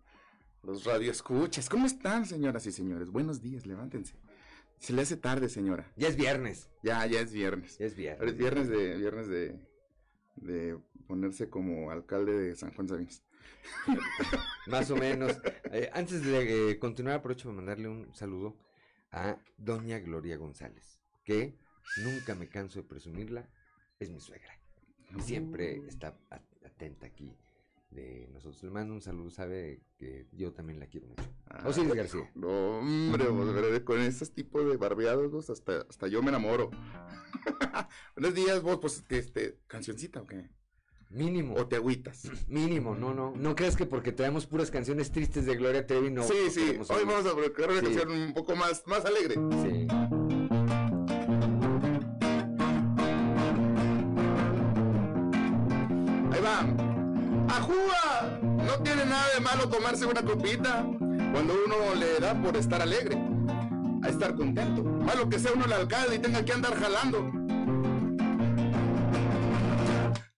[SPEAKER 29] los radioescuchas. ¿Cómo están, señoras y señores? Buenos días, levántense. Se le hace tarde, señora.
[SPEAKER 1] Ya es viernes.
[SPEAKER 29] Ya, ya es viernes.
[SPEAKER 1] Ya es viernes.
[SPEAKER 29] Es viernes de, viernes de, de ponerse como alcalde de San Juan Sabinas. <laughs>
[SPEAKER 1] Más o menos. Eh, antes de eh, continuar, aprovecho para mandarle un saludo a doña Gloria González, que nunca me canso de presumirla, es mi suegra. Y siempre está a- atenta aquí de nosotros. Le mando un saludo, sabe que yo también la quiero mucho. Osiris García.
[SPEAKER 29] No, hombre, vos, ¿verdad? con esos tipos de barbeados, hasta, hasta yo me enamoro. <laughs> Buenos días, vos, pues, este, ¿cancioncita o qué?
[SPEAKER 1] Mínimo.
[SPEAKER 29] ¿O te agüitas? <clears throat>
[SPEAKER 1] Mínimo, no, no. No creas que porque traemos puras canciones tristes de Gloria Trevi, no.
[SPEAKER 29] sí, sí, hoy vamos a buscar una
[SPEAKER 1] Sí.
[SPEAKER 29] canción un poco más, más alegre.
[SPEAKER 1] Sí.
[SPEAKER 29] Ahí va. ¡Ajúa! No tiene nada de malo tomarse una copita cuando uno le da por estar alegre, a estar contento. Malo que sea uno el alcalde y tenga que andar jalando.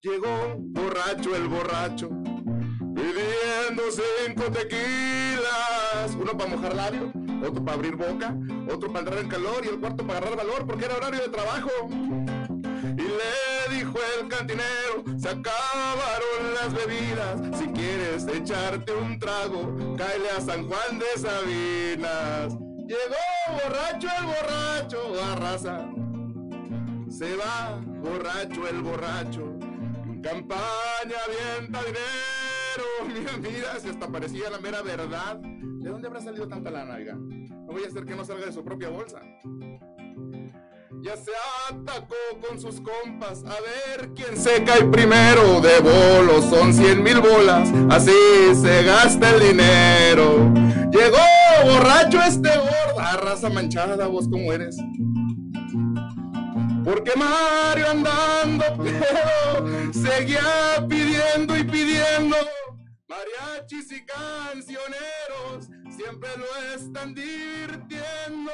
[SPEAKER 29] Llegó borracho el borracho, pidiendo cinco tequilas. Uno para mojar labio, otro para abrir boca, otro para entrar en calor y el cuarto para agarrar valor porque era horario de trabajo. Y le dijo el cantinero, se acabaron las bebidas. Si quieres echarte un trago, cáele a San Juan de Sabinas. Llegó borracho el borracho, arrasa. Se va borracho el borracho. Campaña avienta dinero. <laughs> Mira, si hasta parecía la mera verdad. ¿De dónde habrá salido tanta lana, oiga? No voy a hacer que no salga de su propia bolsa. Ya se atacó con sus compas a ver quién se cae primero. De bolos son cien mil bolas, así se gasta el dinero. Llegó borracho este gorda, raza manchada, vos cómo eres. Porque Mario andando <laughs> pedo seguía pidiendo y pidiendo. Mariachis y cancioneros siempre lo están divirtiendo.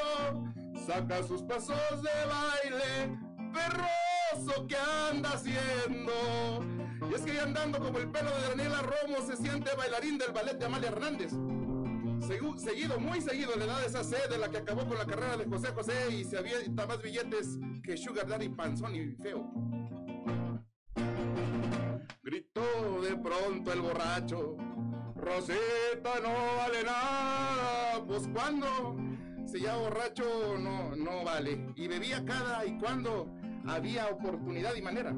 [SPEAKER 29] Saca sus pasos de baile, perroso que anda haciendo. Y es que ya andando como el pelo de Daniela Romo se siente bailarín del ballet de Amalia Hernández. Segu- seguido, muy seguido le da esa sed de la que acabó con la carrera de José José y se avienta más billetes que Sugar Daddy Panzón y feo. Gritó de pronto el borracho, Rosita no vale nada, pues cuando si ya borracho no, no vale. Y bebía cada y cuando había oportunidad y manera.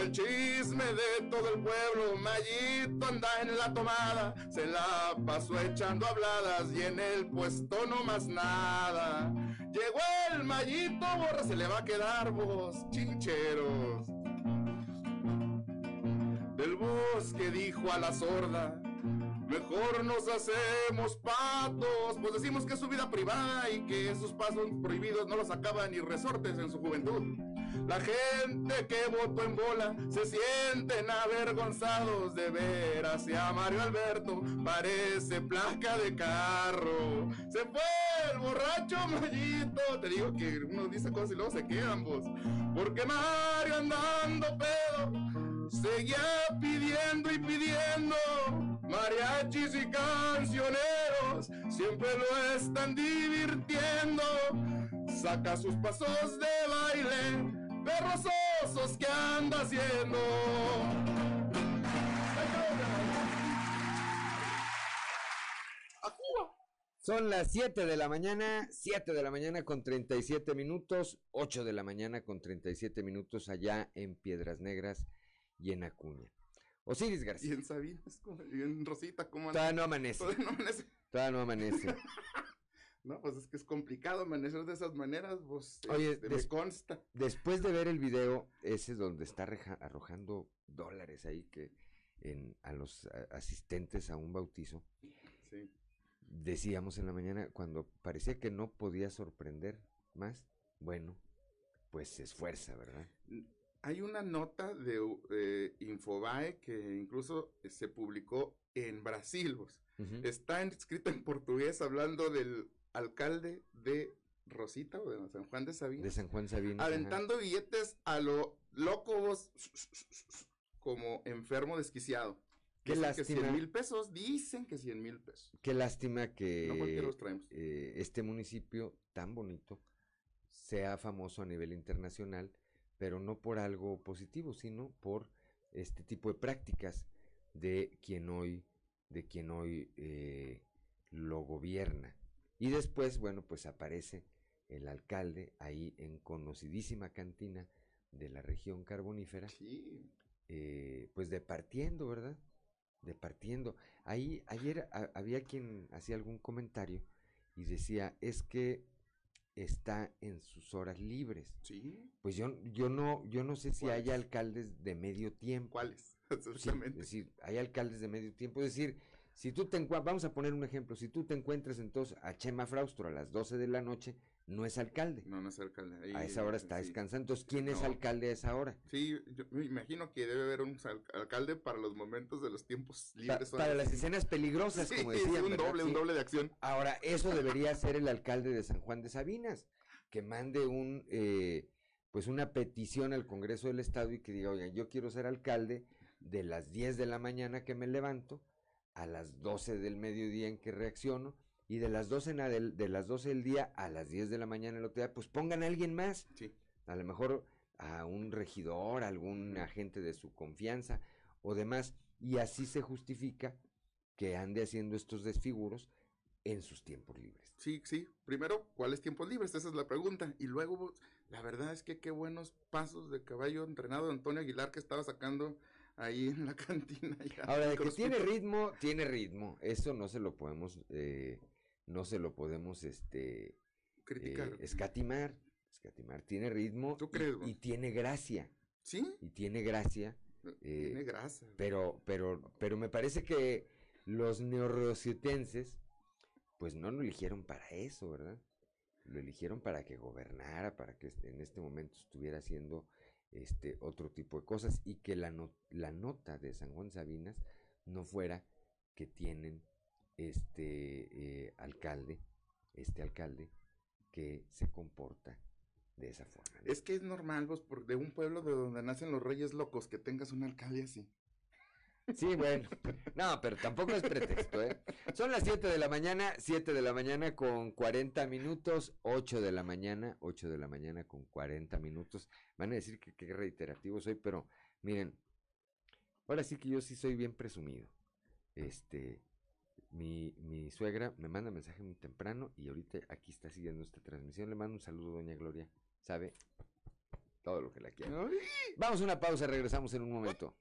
[SPEAKER 29] El chisme de todo el pueblo, Mayito anda en la tomada, se la pasó echando habladas y en el puesto no más nada. Llegó el Mayito, borra, se le va a quedar vos, chincheros. Del bosque dijo a la sorda, Mejor nos hacemos patos, pues decimos que es su vida privada y que esos pasos prohibidos no los acaban ni resortes en su juventud. La gente que votó en bola se sienten avergonzados de ver hacia Mario Alberto, parece placa de carro. Se fue el borracho Mayito, te digo que uno dice cosas y luego se quedan vos, porque Mario andando pedo seguía pidiendo y pidiendo. Mariachis y cancioneros siempre lo están divirtiendo. Saca sus pasos de baile, perros osos que anda haciendo.
[SPEAKER 1] Son las 7 de la mañana, 7 de la mañana con 37 minutos, 8 de la mañana con 37 minutos allá en Piedras Negras y en Acuña. Osiris
[SPEAKER 29] Y
[SPEAKER 1] García.
[SPEAKER 29] en Sabinas, ¿cómo- y en Rosita, ¿cómo
[SPEAKER 1] Todavía no amanece.
[SPEAKER 29] Todavía no amanece.
[SPEAKER 1] Todavía no amanece. <laughs>
[SPEAKER 29] No, pues es que es complicado amanecer de esas maneras, pues
[SPEAKER 1] Oye,
[SPEAKER 29] este, me
[SPEAKER 1] des-
[SPEAKER 29] consta.
[SPEAKER 1] Después de ver el video, ese donde está arrojando dólares ahí que en, a los a- asistentes a un bautizo,
[SPEAKER 29] Sí.
[SPEAKER 1] decíamos en la mañana, cuando parecía que no podía sorprender más, bueno, pues se esfuerza, ¿verdad?
[SPEAKER 29] Hay una nota de eh, Infobae que incluso se publicó en Brasil. pues. Está escrita en portugués hablando del alcalde de Rosita o de San Juan de Sabina.
[SPEAKER 1] De San Juan Sabina.
[SPEAKER 29] Aventando billetes a lo loco vos, como enfermo desquiciado.
[SPEAKER 1] Qué
[SPEAKER 29] Dicen
[SPEAKER 1] lástima.
[SPEAKER 29] Que 100 mil pesos, dicen que 100 mil pesos.
[SPEAKER 1] Qué lástima que
[SPEAKER 29] No los traemos.
[SPEAKER 1] eh, este municipio tan bonito sea famoso a nivel internacional, pero no por algo positivo, sino por este tipo de prácticas de quien hoy, de quien hoy eh, lo gobierna. Y después, bueno, pues aparece el alcalde ahí en conocidísima cantina de la región carbonífera, eh, pues departiendo, ¿verdad? Departiendo. Ahí, ayer ha- había quien hacía algún comentario y decía, es que está en sus horas libres.
[SPEAKER 29] Sí.
[SPEAKER 1] Pues yo, yo no, yo no sé si
[SPEAKER 29] ¿Cuáles?
[SPEAKER 1] hay alcaldes de medio tiempo.
[SPEAKER 29] ¿Cuáles? <laughs>
[SPEAKER 1] Sí, es decir, hay alcaldes de medio tiempo. Es decir, si tú te vamos a poner un ejemplo, si tú te encuentras entonces a Chema Fraustro a las 12 de la noche, no es alcalde.
[SPEAKER 29] No, no es alcalde. Ahí,
[SPEAKER 1] a esa hora está
[SPEAKER 29] sí.
[SPEAKER 1] descansando. Entonces, ¿quién es alcalde a esa hora?
[SPEAKER 29] Sí, yo me imagino que debe haber un al- alcalde para los momentos de los tiempos
[SPEAKER 1] Pa-
[SPEAKER 29] libres.
[SPEAKER 1] para las escenas peligrosas,
[SPEAKER 29] Sí,
[SPEAKER 1] como
[SPEAKER 29] sí,
[SPEAKER 1] decían.
[SPEAKER 29] un
[SPEAKER 1] ¿verdad?
[SPEAKER 29] doble, un
[SPEAKER 1] Sí.
[SPEAKER 29] doble de acción.
[SPEAKER 1] Ahora, eso debería <laughs> ser el alcalde de San Juan de Sabinas, que mande un, eh, pues una petición al Congreso del Estado y que diga, oigan, yo quiero ser alcalde de las 10 de la mañana que me levanto, a las 12 del mediodía en que reacciono, y de las 12, en adel- de las 12 del día a las 10 de la mañana el otro día, pues pongan a alguien más. A lo mejor a un regidor, algún agente de su confianza o demás, y así se justifica que ande haciendo estos desfiguros en sus tiempos libres.
[SPEAKER 29] Sí, sí. Primero, ¿cuáles tiempos libres? Esa es la pregunta. Y luego, la verdad es que qué buenos pasos de caballo entrenado de Antonio Aguilar que estaba sacando ahí en la <laughs> cantina. ya
[SPEAKER 1] Ahora, de que tiene ritmo, tiene ritmo. Eso no se lo podemos, eh, no se lo podemos, este,
[SPEAKER 29] Criticar.
[SPEAKER 1] eh, escatimar. Escatimar. Tiene ritmo y-
[SPEAKER 29] crees,
[SPEAKER 1] y, tiene gracia.
[SPEAKER 29] ¿Sí?
[SPEAKER 1] Y tiene gracia. eh,
[SPEAKER 29] Tiene grasa.
[SPEAKER 1] Pero, pero, pero me parece que los neorrocietenses, pues no lo eligieron para eso, ¿verdad? Lo eligieron para que gobernara, para que en este momento estuviera haciendo este otro tipo de cosas y que la, no- la nota de San Juan Sabinas no fuera que tienen este eh, alcalde, este alcalde que se comporta de esa forma.
[SPEAKER 29] Es que es normal, vos, de un pueblo de donde nacen los reyes locos, que tengas un alcalde así.
[SPEAKER 1] Sí, bueno. No, pero tampoco es pretexto, ¿eh? Son las 7 de la mañana, 7 de la mañana con 40 minutos, 8 de la mañana, 8 de la mañana con 40 minutos. Van a decir que qué reiterativo soy, pero miren, ahora sí que yo sí soy bien presumido. Este, mi, mi suegra me manda mensaje muy temprano y ahorita aquí está siguiendo esta transmisión. Le mando un saludo, doña Gloria. ¿Sabe? Todo lo que la quiere. Vamos a una pausa, regresamos en un momento.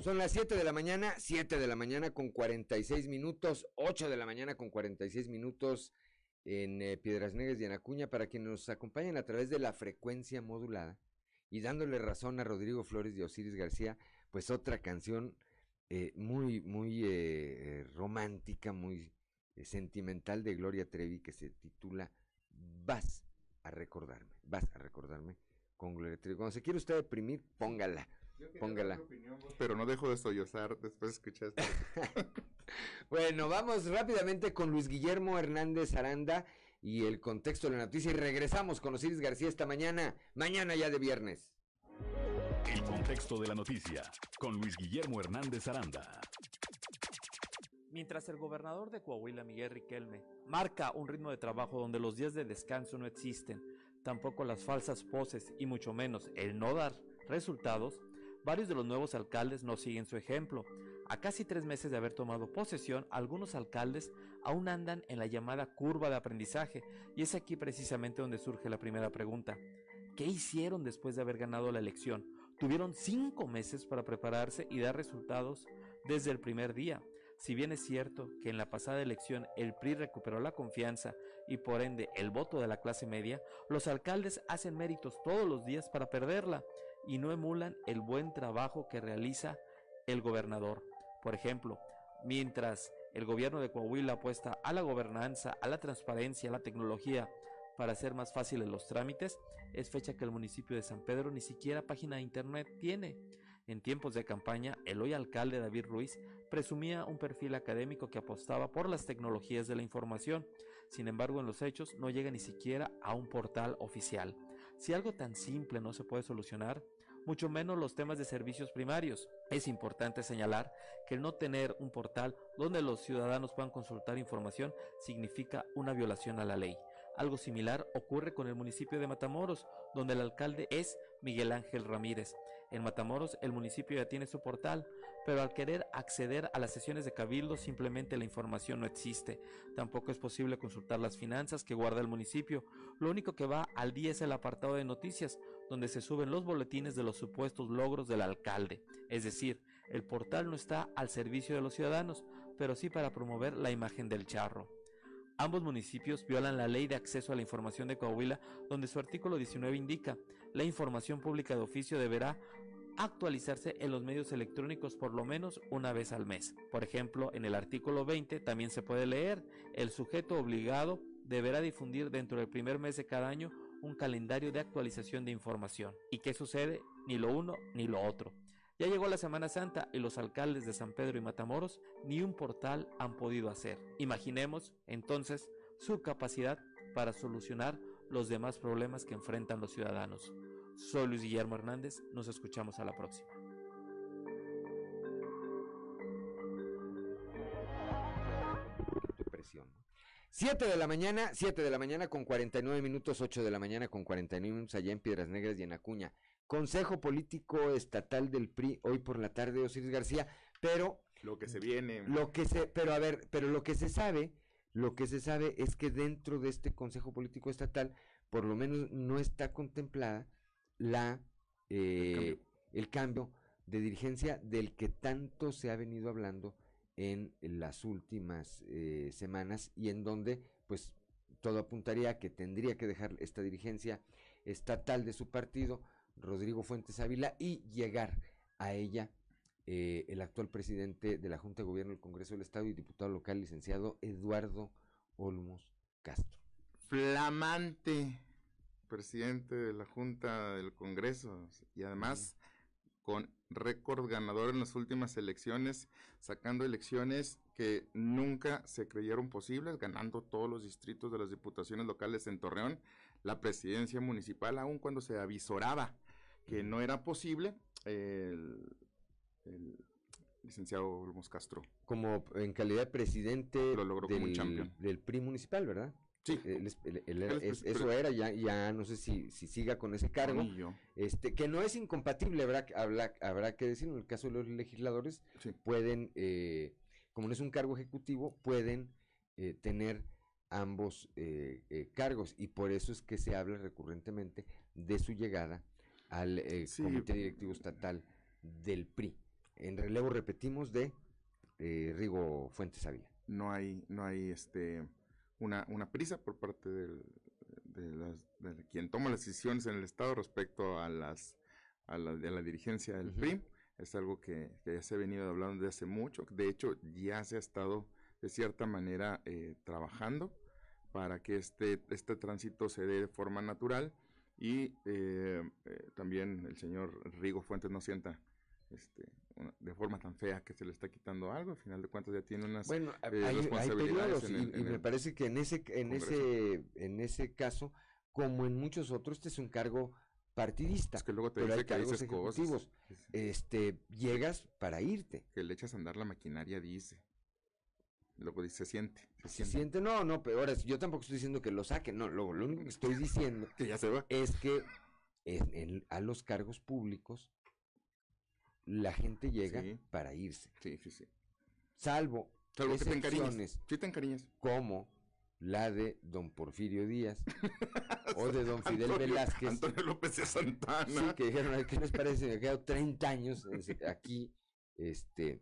[SPEAKER 1] Son las 7 de la mañana, 7 de la mañana con 46 minutos, 8 de la mañana con 46 minutos en eh, Piedras Negras y en Acuña para quienes nos acompañan a través de la frecuencia modulada y dándole razón a Rodrigo Flores y a Osiris García, pues otra canción eh, muy, muy eh, romántica, muy sentimental de Gloria Trevi que se titula vas a recordarme, vas a recordarme con Gloria Trevi. Cuando se quiere usted deprimir, póngala, póngala.
[SPEAKER 29] pero no dejo de sollozar después de escuchar esto. <laughs>
[SPEAKER 1] bueno, vamos rápidamente con Luis Guillermo Hernández Aranda y el contexto de la noticia y regresamos con Osiris García esta mañana, mañana ya de viernes.
[SPEAKER 2] El contexto de la noticia con Luis Guillermo Hernández Aranda.
[SPEAKER 30] Mientras el gobernador de Coahuila, Miguel Riquelme, marca un ritmo de trabajo donde los días de descanso no existen, tampoco las falsas poses y mucho menos el no dar resultados, varios de los nuevos alcaldes no siguen su ejemplo. A casi tres meses de haber tomado posesión, algunos alcaldes aún andan en la llamada curva de aprendizaje, y es aquí precisamente donde surge la primera pregunta. ¿Qué hicieron después de haber ganado la elección? Tuvieron cinco meses para prepararse y dar resultados desde el primer día. Si bien es cierto que en la pasada elección el PRI recuperó la confianza y por ende el voto de la clase media, los alcaldes hacen méritos todos los días para perderla y no emulan el buen trabajo que realiza el gobernador. Por ejemplo, mientras el gobierno de Coahuila apuesta a la gobernanza, a la transparencia, a la tecnología para hacer más fáciles los trámites, es fecha que el municipio de San Pedro ni siquiera página de internet tiene. En tiempos de campaña, el hoy alcalde David Ruiz presumía un perfil académico que apostaba por las tecnologías de la información. Sin embargo, en los hechos no llega ni siquiera a un portal oficial. Si algo tan simple no se puede solucionar, mucho menos los temas de servicios primarios. Es importante señalar que el no tener un portal donde los ciudadanos puedan consultar información significa una violación a la ley. Algo similar ocurre con el municipio de Matamoros, donde el alcalde es Miguel Ángel Ramírez. En Matamoros el municipio ya tiene su portal, pero al querer acceder a las sesiones de cabildo simplemente la información no existe. Tampoco es posible consultar las finanzas que guarda el municipio. Lo único que va al día es el apartado de noticias, donde se suben los boletines de los supuestos logros del alcalde. Es decir, el portal no está al servicio de los ciudadanos, pero sí para promover la imagen del charro. Ambos municipios violan la ley de acceso a la información de Coahuila, donde su artículo 19 indica, la información pública de oficio deberá actualizarse en los medios electrónicos por lo menos una vez al mes. Por ejemplo, en el artículo 20 también se puede leer, el sujeto obligado deberá difundir dentro del primer mes de cada año un calendario de actualización de información. ¿Y qué sucede? Ni lo uno ni lo otro. Ya llegó la Semana Santa y los alcaldes de San Pedro y Matamoros ni un portal han podido hacer. Imaginemos entonces su capacidad para solucionar los demás problemas que enfrentan los ciudadanos. Soy Luis Guillermo Hernández, nos escuchamos a la próxima.
[SPEAKER 1] Siete de la mañana, 7 de la mañana con 49 minutos, 8 de la mañana con 49 minutos allá en Piedras Negras y en Acuña. Consejo Político Estatal del PRI hoy por la tarde, Osiris García, pero...
[SPEAKER 29] Lo que se viene.
[SPEAKER 1] Lo que se, pero a ver, pero lo que se sabe, lo que se sabe es que dentro de este Consejo Político Estatal, por lo menos no está contemplada la eh, el, cambio. de dirigencia del que tanto se ha venido hablando en las últimas eh, semanas y en donde pues todo apuntaría a que tendría que dejar esta dirigencia estatal de su partido Rodrigo Fuentes Ávila y llegar a ella eh, el actual presidente de la Junta de Gobierno del Congreso del Estado y diputado local, licenciado Eduardo Olmos Castro.
[SPEAKER 29] Flamante presidente de la Junta del Congreso y además con récord ganador en las últimas elecciones, sacando elecciones que nunca se creyeron posibles, ganando todos los distritos de las diputaciones locales en Torreón, la presidencia municipal, aun cuando se avisoraba que no era posible, el, licenciado Olmos Castro.
[SPEAKER 1] Como en calidad de presidente
[SPEAKER 29] lo logró
[SPEAKER 1] del,
[SPEAKER 29] como
[SPEAKER 1] del PRI municipal, ¿verdad?
[SPEAKER 29] Sí.
[SPEAKER 1] eso era, ya, ya no sé si, si siga con ese cargo. Este, que no es incompatible, habrá, habrá, habrá que decir, en el caso de los legisladores, pueden, eh, como no es un cargo ejecutivo, pueden eh, tener ambos eh, cargos y por eso es que se habla recurrentemente de su llegada al eh, Comité Directivo Estatal del PRI. En relevo, repetimos, de eh, Rigo Fuentes Ávila.
[SPEAKER 29] No hay, no hay este, una, una prisa por parte del, de, las, de, quien toma las decisiones en el Estado respecto a las a la, de la dirigencia del PRI. Es algo que, que, ya se ha venido hablando desde hace mucho. De hecho, ya se ha estado de cierta manera eh, trabajando para que este, este tránsito se dé de forma natural y eh, eh, también el señor Rigo Fuentes no sienta este, de forma tan fea que se le está quitando algo, al final de cuentas ya tiene unas
[SPEAKER 1] bueno, eh, hay, periodos y, me parece que en ese en ese en ese caso como en muchos otros este es un cargo partidista,
[SPEAKER 29] es que luego te
[SPEAKER 1] pero
[SPEAKER 29] dice
[SPEAKER 1] hay
[SPEAKER 29] que dices
[SPEAKER 1] ejecutivos,
[SPEAKER 29] cosas.
[SPEAKER 1] este llegas para irte,
[SPEAKER 29] que le echas a andar la maquinaria dice, luego dice se siente, se
[SPEAKER 1] se
[SPEAKER 29] siente,
[SPEAKER 1] siente no no pero ahora yo tampoco estoy diciendo que lo saquen no lo, lo único que estoy diciendo <laughs>
[SPEAKER 29] que ya se va,
[SPEAKER 1] es que en- en- a los cargos públicos la gente llega
[SPEAKER 29] Sí.
[SPEAKER 1] para irse
[SPEAKER 29] sí, sí, sí,
[SPEAKER 1] salvo,
[SPEAKER 29] Salvo que te encariñes.
[SPEAKER 1] excepciones
[SPEAKER 29] sí te encariñas,
[SPEAKER 1] como la de don Porfirio Díaz <laughs> o de don Fidel
[SPEAKER 29] Antonio-
[SPEAKER 1] Velázquez
[SPEAKER 29] Antonio López de Santana,
[SPEAKER 1] Sí, que dijeron, "Ay, ¿qué les parece? Me he quedado 30 años aquí, este,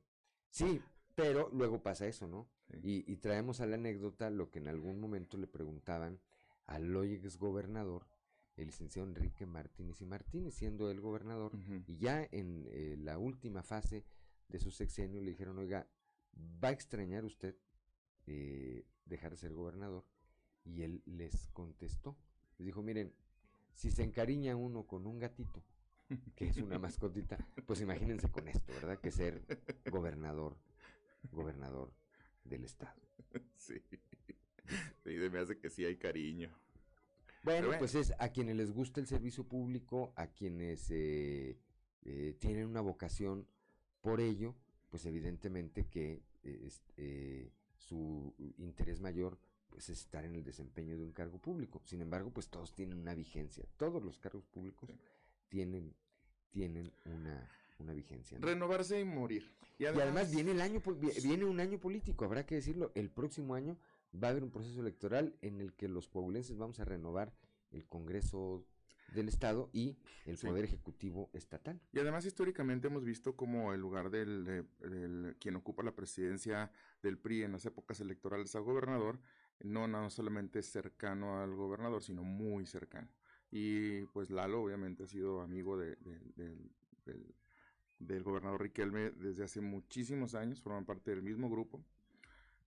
[SPEAKER 1] sí, pero luego pasa eso, ¿no? Y, y traemos a la anécdota lo que en algún momento le preguntaban al hoy exgobernador, el licenciado Enrique Martínez y Martínez, siendo el gobernador, y ya en eh, la última fase de su sexenio le dijeron, oiga, ¿va a extrañar usted eh, dejar de ser gobernador? Y él les contestó, les dijo, miren, si se encariña uno con un gatito, que es una mascotita, pues imagínense con esto, ¿verdad? Que ser gobernador, gobernador del estado. <laughs>
[SPEAKER 29] sí, sí, me hace que sí hay cariño,
[SPEAKER 1] Bueno,
[SPEAKER 29] bueno.
[SPEAKER 1] pues es a quienes les gusta el servicio público, a quienes eh, eh, tienen una vocación por ello, pues evidentemente que eh, eh, su interés mayor pues es estar en el desempeño de un cargo público. Sin embargo, pues todos tienen una vigencia. Todos los cargos públicos tienen, tienen una, una vigencia. ¿no?
[SPEAKER 29] renovarse y morir,
[SPEAKER 1] Y además viene el año, viene un año político, habrá que decirlo. El próximo año va a haber un proceso electoral en el que los coahuilenses vamos a renovar el Congreso del Estado y el
[SPEAKER 29] Sí.
[SPEAKER 1] Poder Ejecutivo Estatal.
[SPEAKER 29] Y además históricamente hemos visto como el lugar del, de- del- quien ocupa la presidencia del PRI en las épocas electorales a gobernador, no, no solamente es cercano al gobernador, sino muy cercano. Y pues Lalo obviamente ha sido amigo de- de- del, del- del gobernador Riquelme desde hace muchísimos años, forman parte del mismo grupo.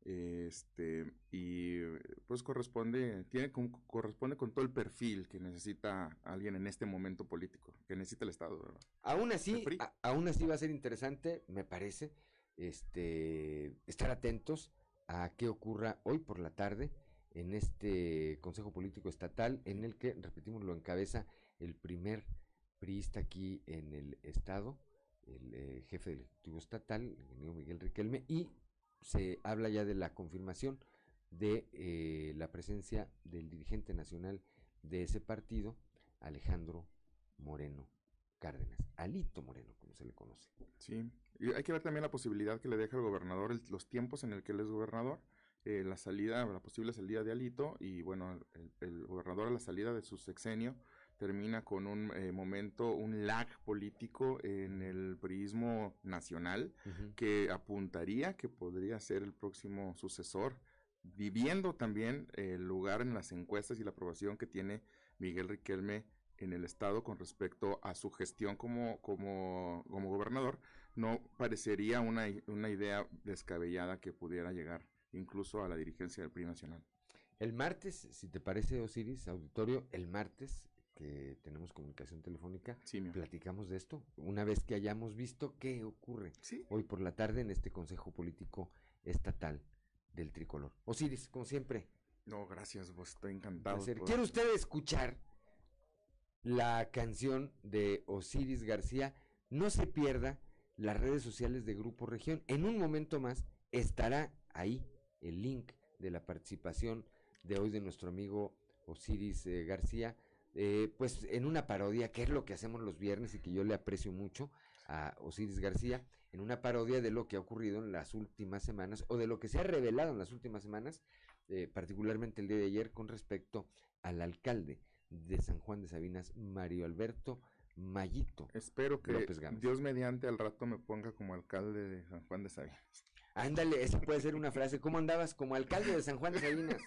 [SPEAKER 29] Este, y pues corresponde, tiene con- corresponde con todo el perfil que necesita alguien en este momento político, que necesita el Estado, ¿verdad?
[SPEAKER 1] Aún así, a- aún así va a ser interesante, me parece, este, estar atentos a qué ocurra hoy por la tarde en este Consejo Político Estatal, en el que, repetimos, lo encabeza el primer priista aquí en el Estado, el eh, jefe del Ejecutivo Estatal, el ingeniero Miguel Riquelme, y se habla ya de la confirmación de eh, la presencia del dirigente nacional de ese partido, Alejandro Moreno Cárdenas, Alito Moreno, como se le conoce.
[SPEAKER 29] Sí, y hay que ver también la posibilidad que le deja el gobernador, los tiempos en el que él es gobernador, eh, la salida, la posible salida de Alito, y bueno, el, el gobernador a la salida de su sexenio termina con un eh, momento, un lag político en el priismo nacional que apuntaría que podría ser el próximo sucesor, viviendo también el lugar en las encuestas y la aprobación que tiene Miguel Riquelme en el estado con respecto a su gestión como, como, como gobernador, no parecería una, una idea descabellada que pudiera llegar incluso a la dirigencia del PRI nacional.
[SPEAKER 1] El martes, si te parece, Osiris, auditorio, el martes tenemos comunicación telefónica, platicamos de esto, una vez que hayamos visto qué ocurre hoy por la tarde en este Consejo Político Estatal del Tricolor. Osiris, como siempre.
[SPEAKER 29] No, gracias, vos estoy encantado. por-
[SPEAKER 1] ¿Quiere usted escuchar la canción de Osiris García? No se pierda las redes sociales de Grupo Región. En un momento más estará ahí el link de la participación de hoy de nuestro amigo Osiris eh, García, eh, pues en una parodia, que es lo que hacemos los viernes y que yo le aprecio mucho a Osiris García, en una parodia de lo que ha ocurrido en las últimas semanas o de lo que se ha revelado en las últimas semanas, eh, particularmente el día de ayer con respecto al alcalde de San Juan de Sabinas, Mario Alberto Mayito.
[SPEAKER 29] Espero que. Dios mediante al rato me ponga como alcalde de San Juan de Sabinas.
[SPEAKER 1] Ándale, esa puede ser una frase. ¿Cómo andabas como alcalde de San Juan de Salinas?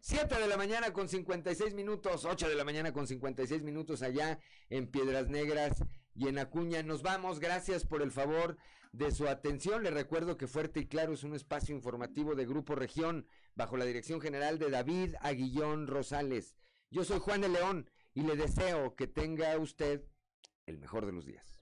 [SPEAKER 1] 7 de la mañana con 56 minutos, 8 de la mañana con 56 minutos allá en Piedras Negras y en Acuña. Nos vamos, gracias por el favor de su atención. Le recuerdo que Fuerte y Claro es un espacio informativo de Grupo Región bajo la dirección general de David Aguillón Rosales. Yo soy Juan de León y le deseo que tenga usted el mejor de los días.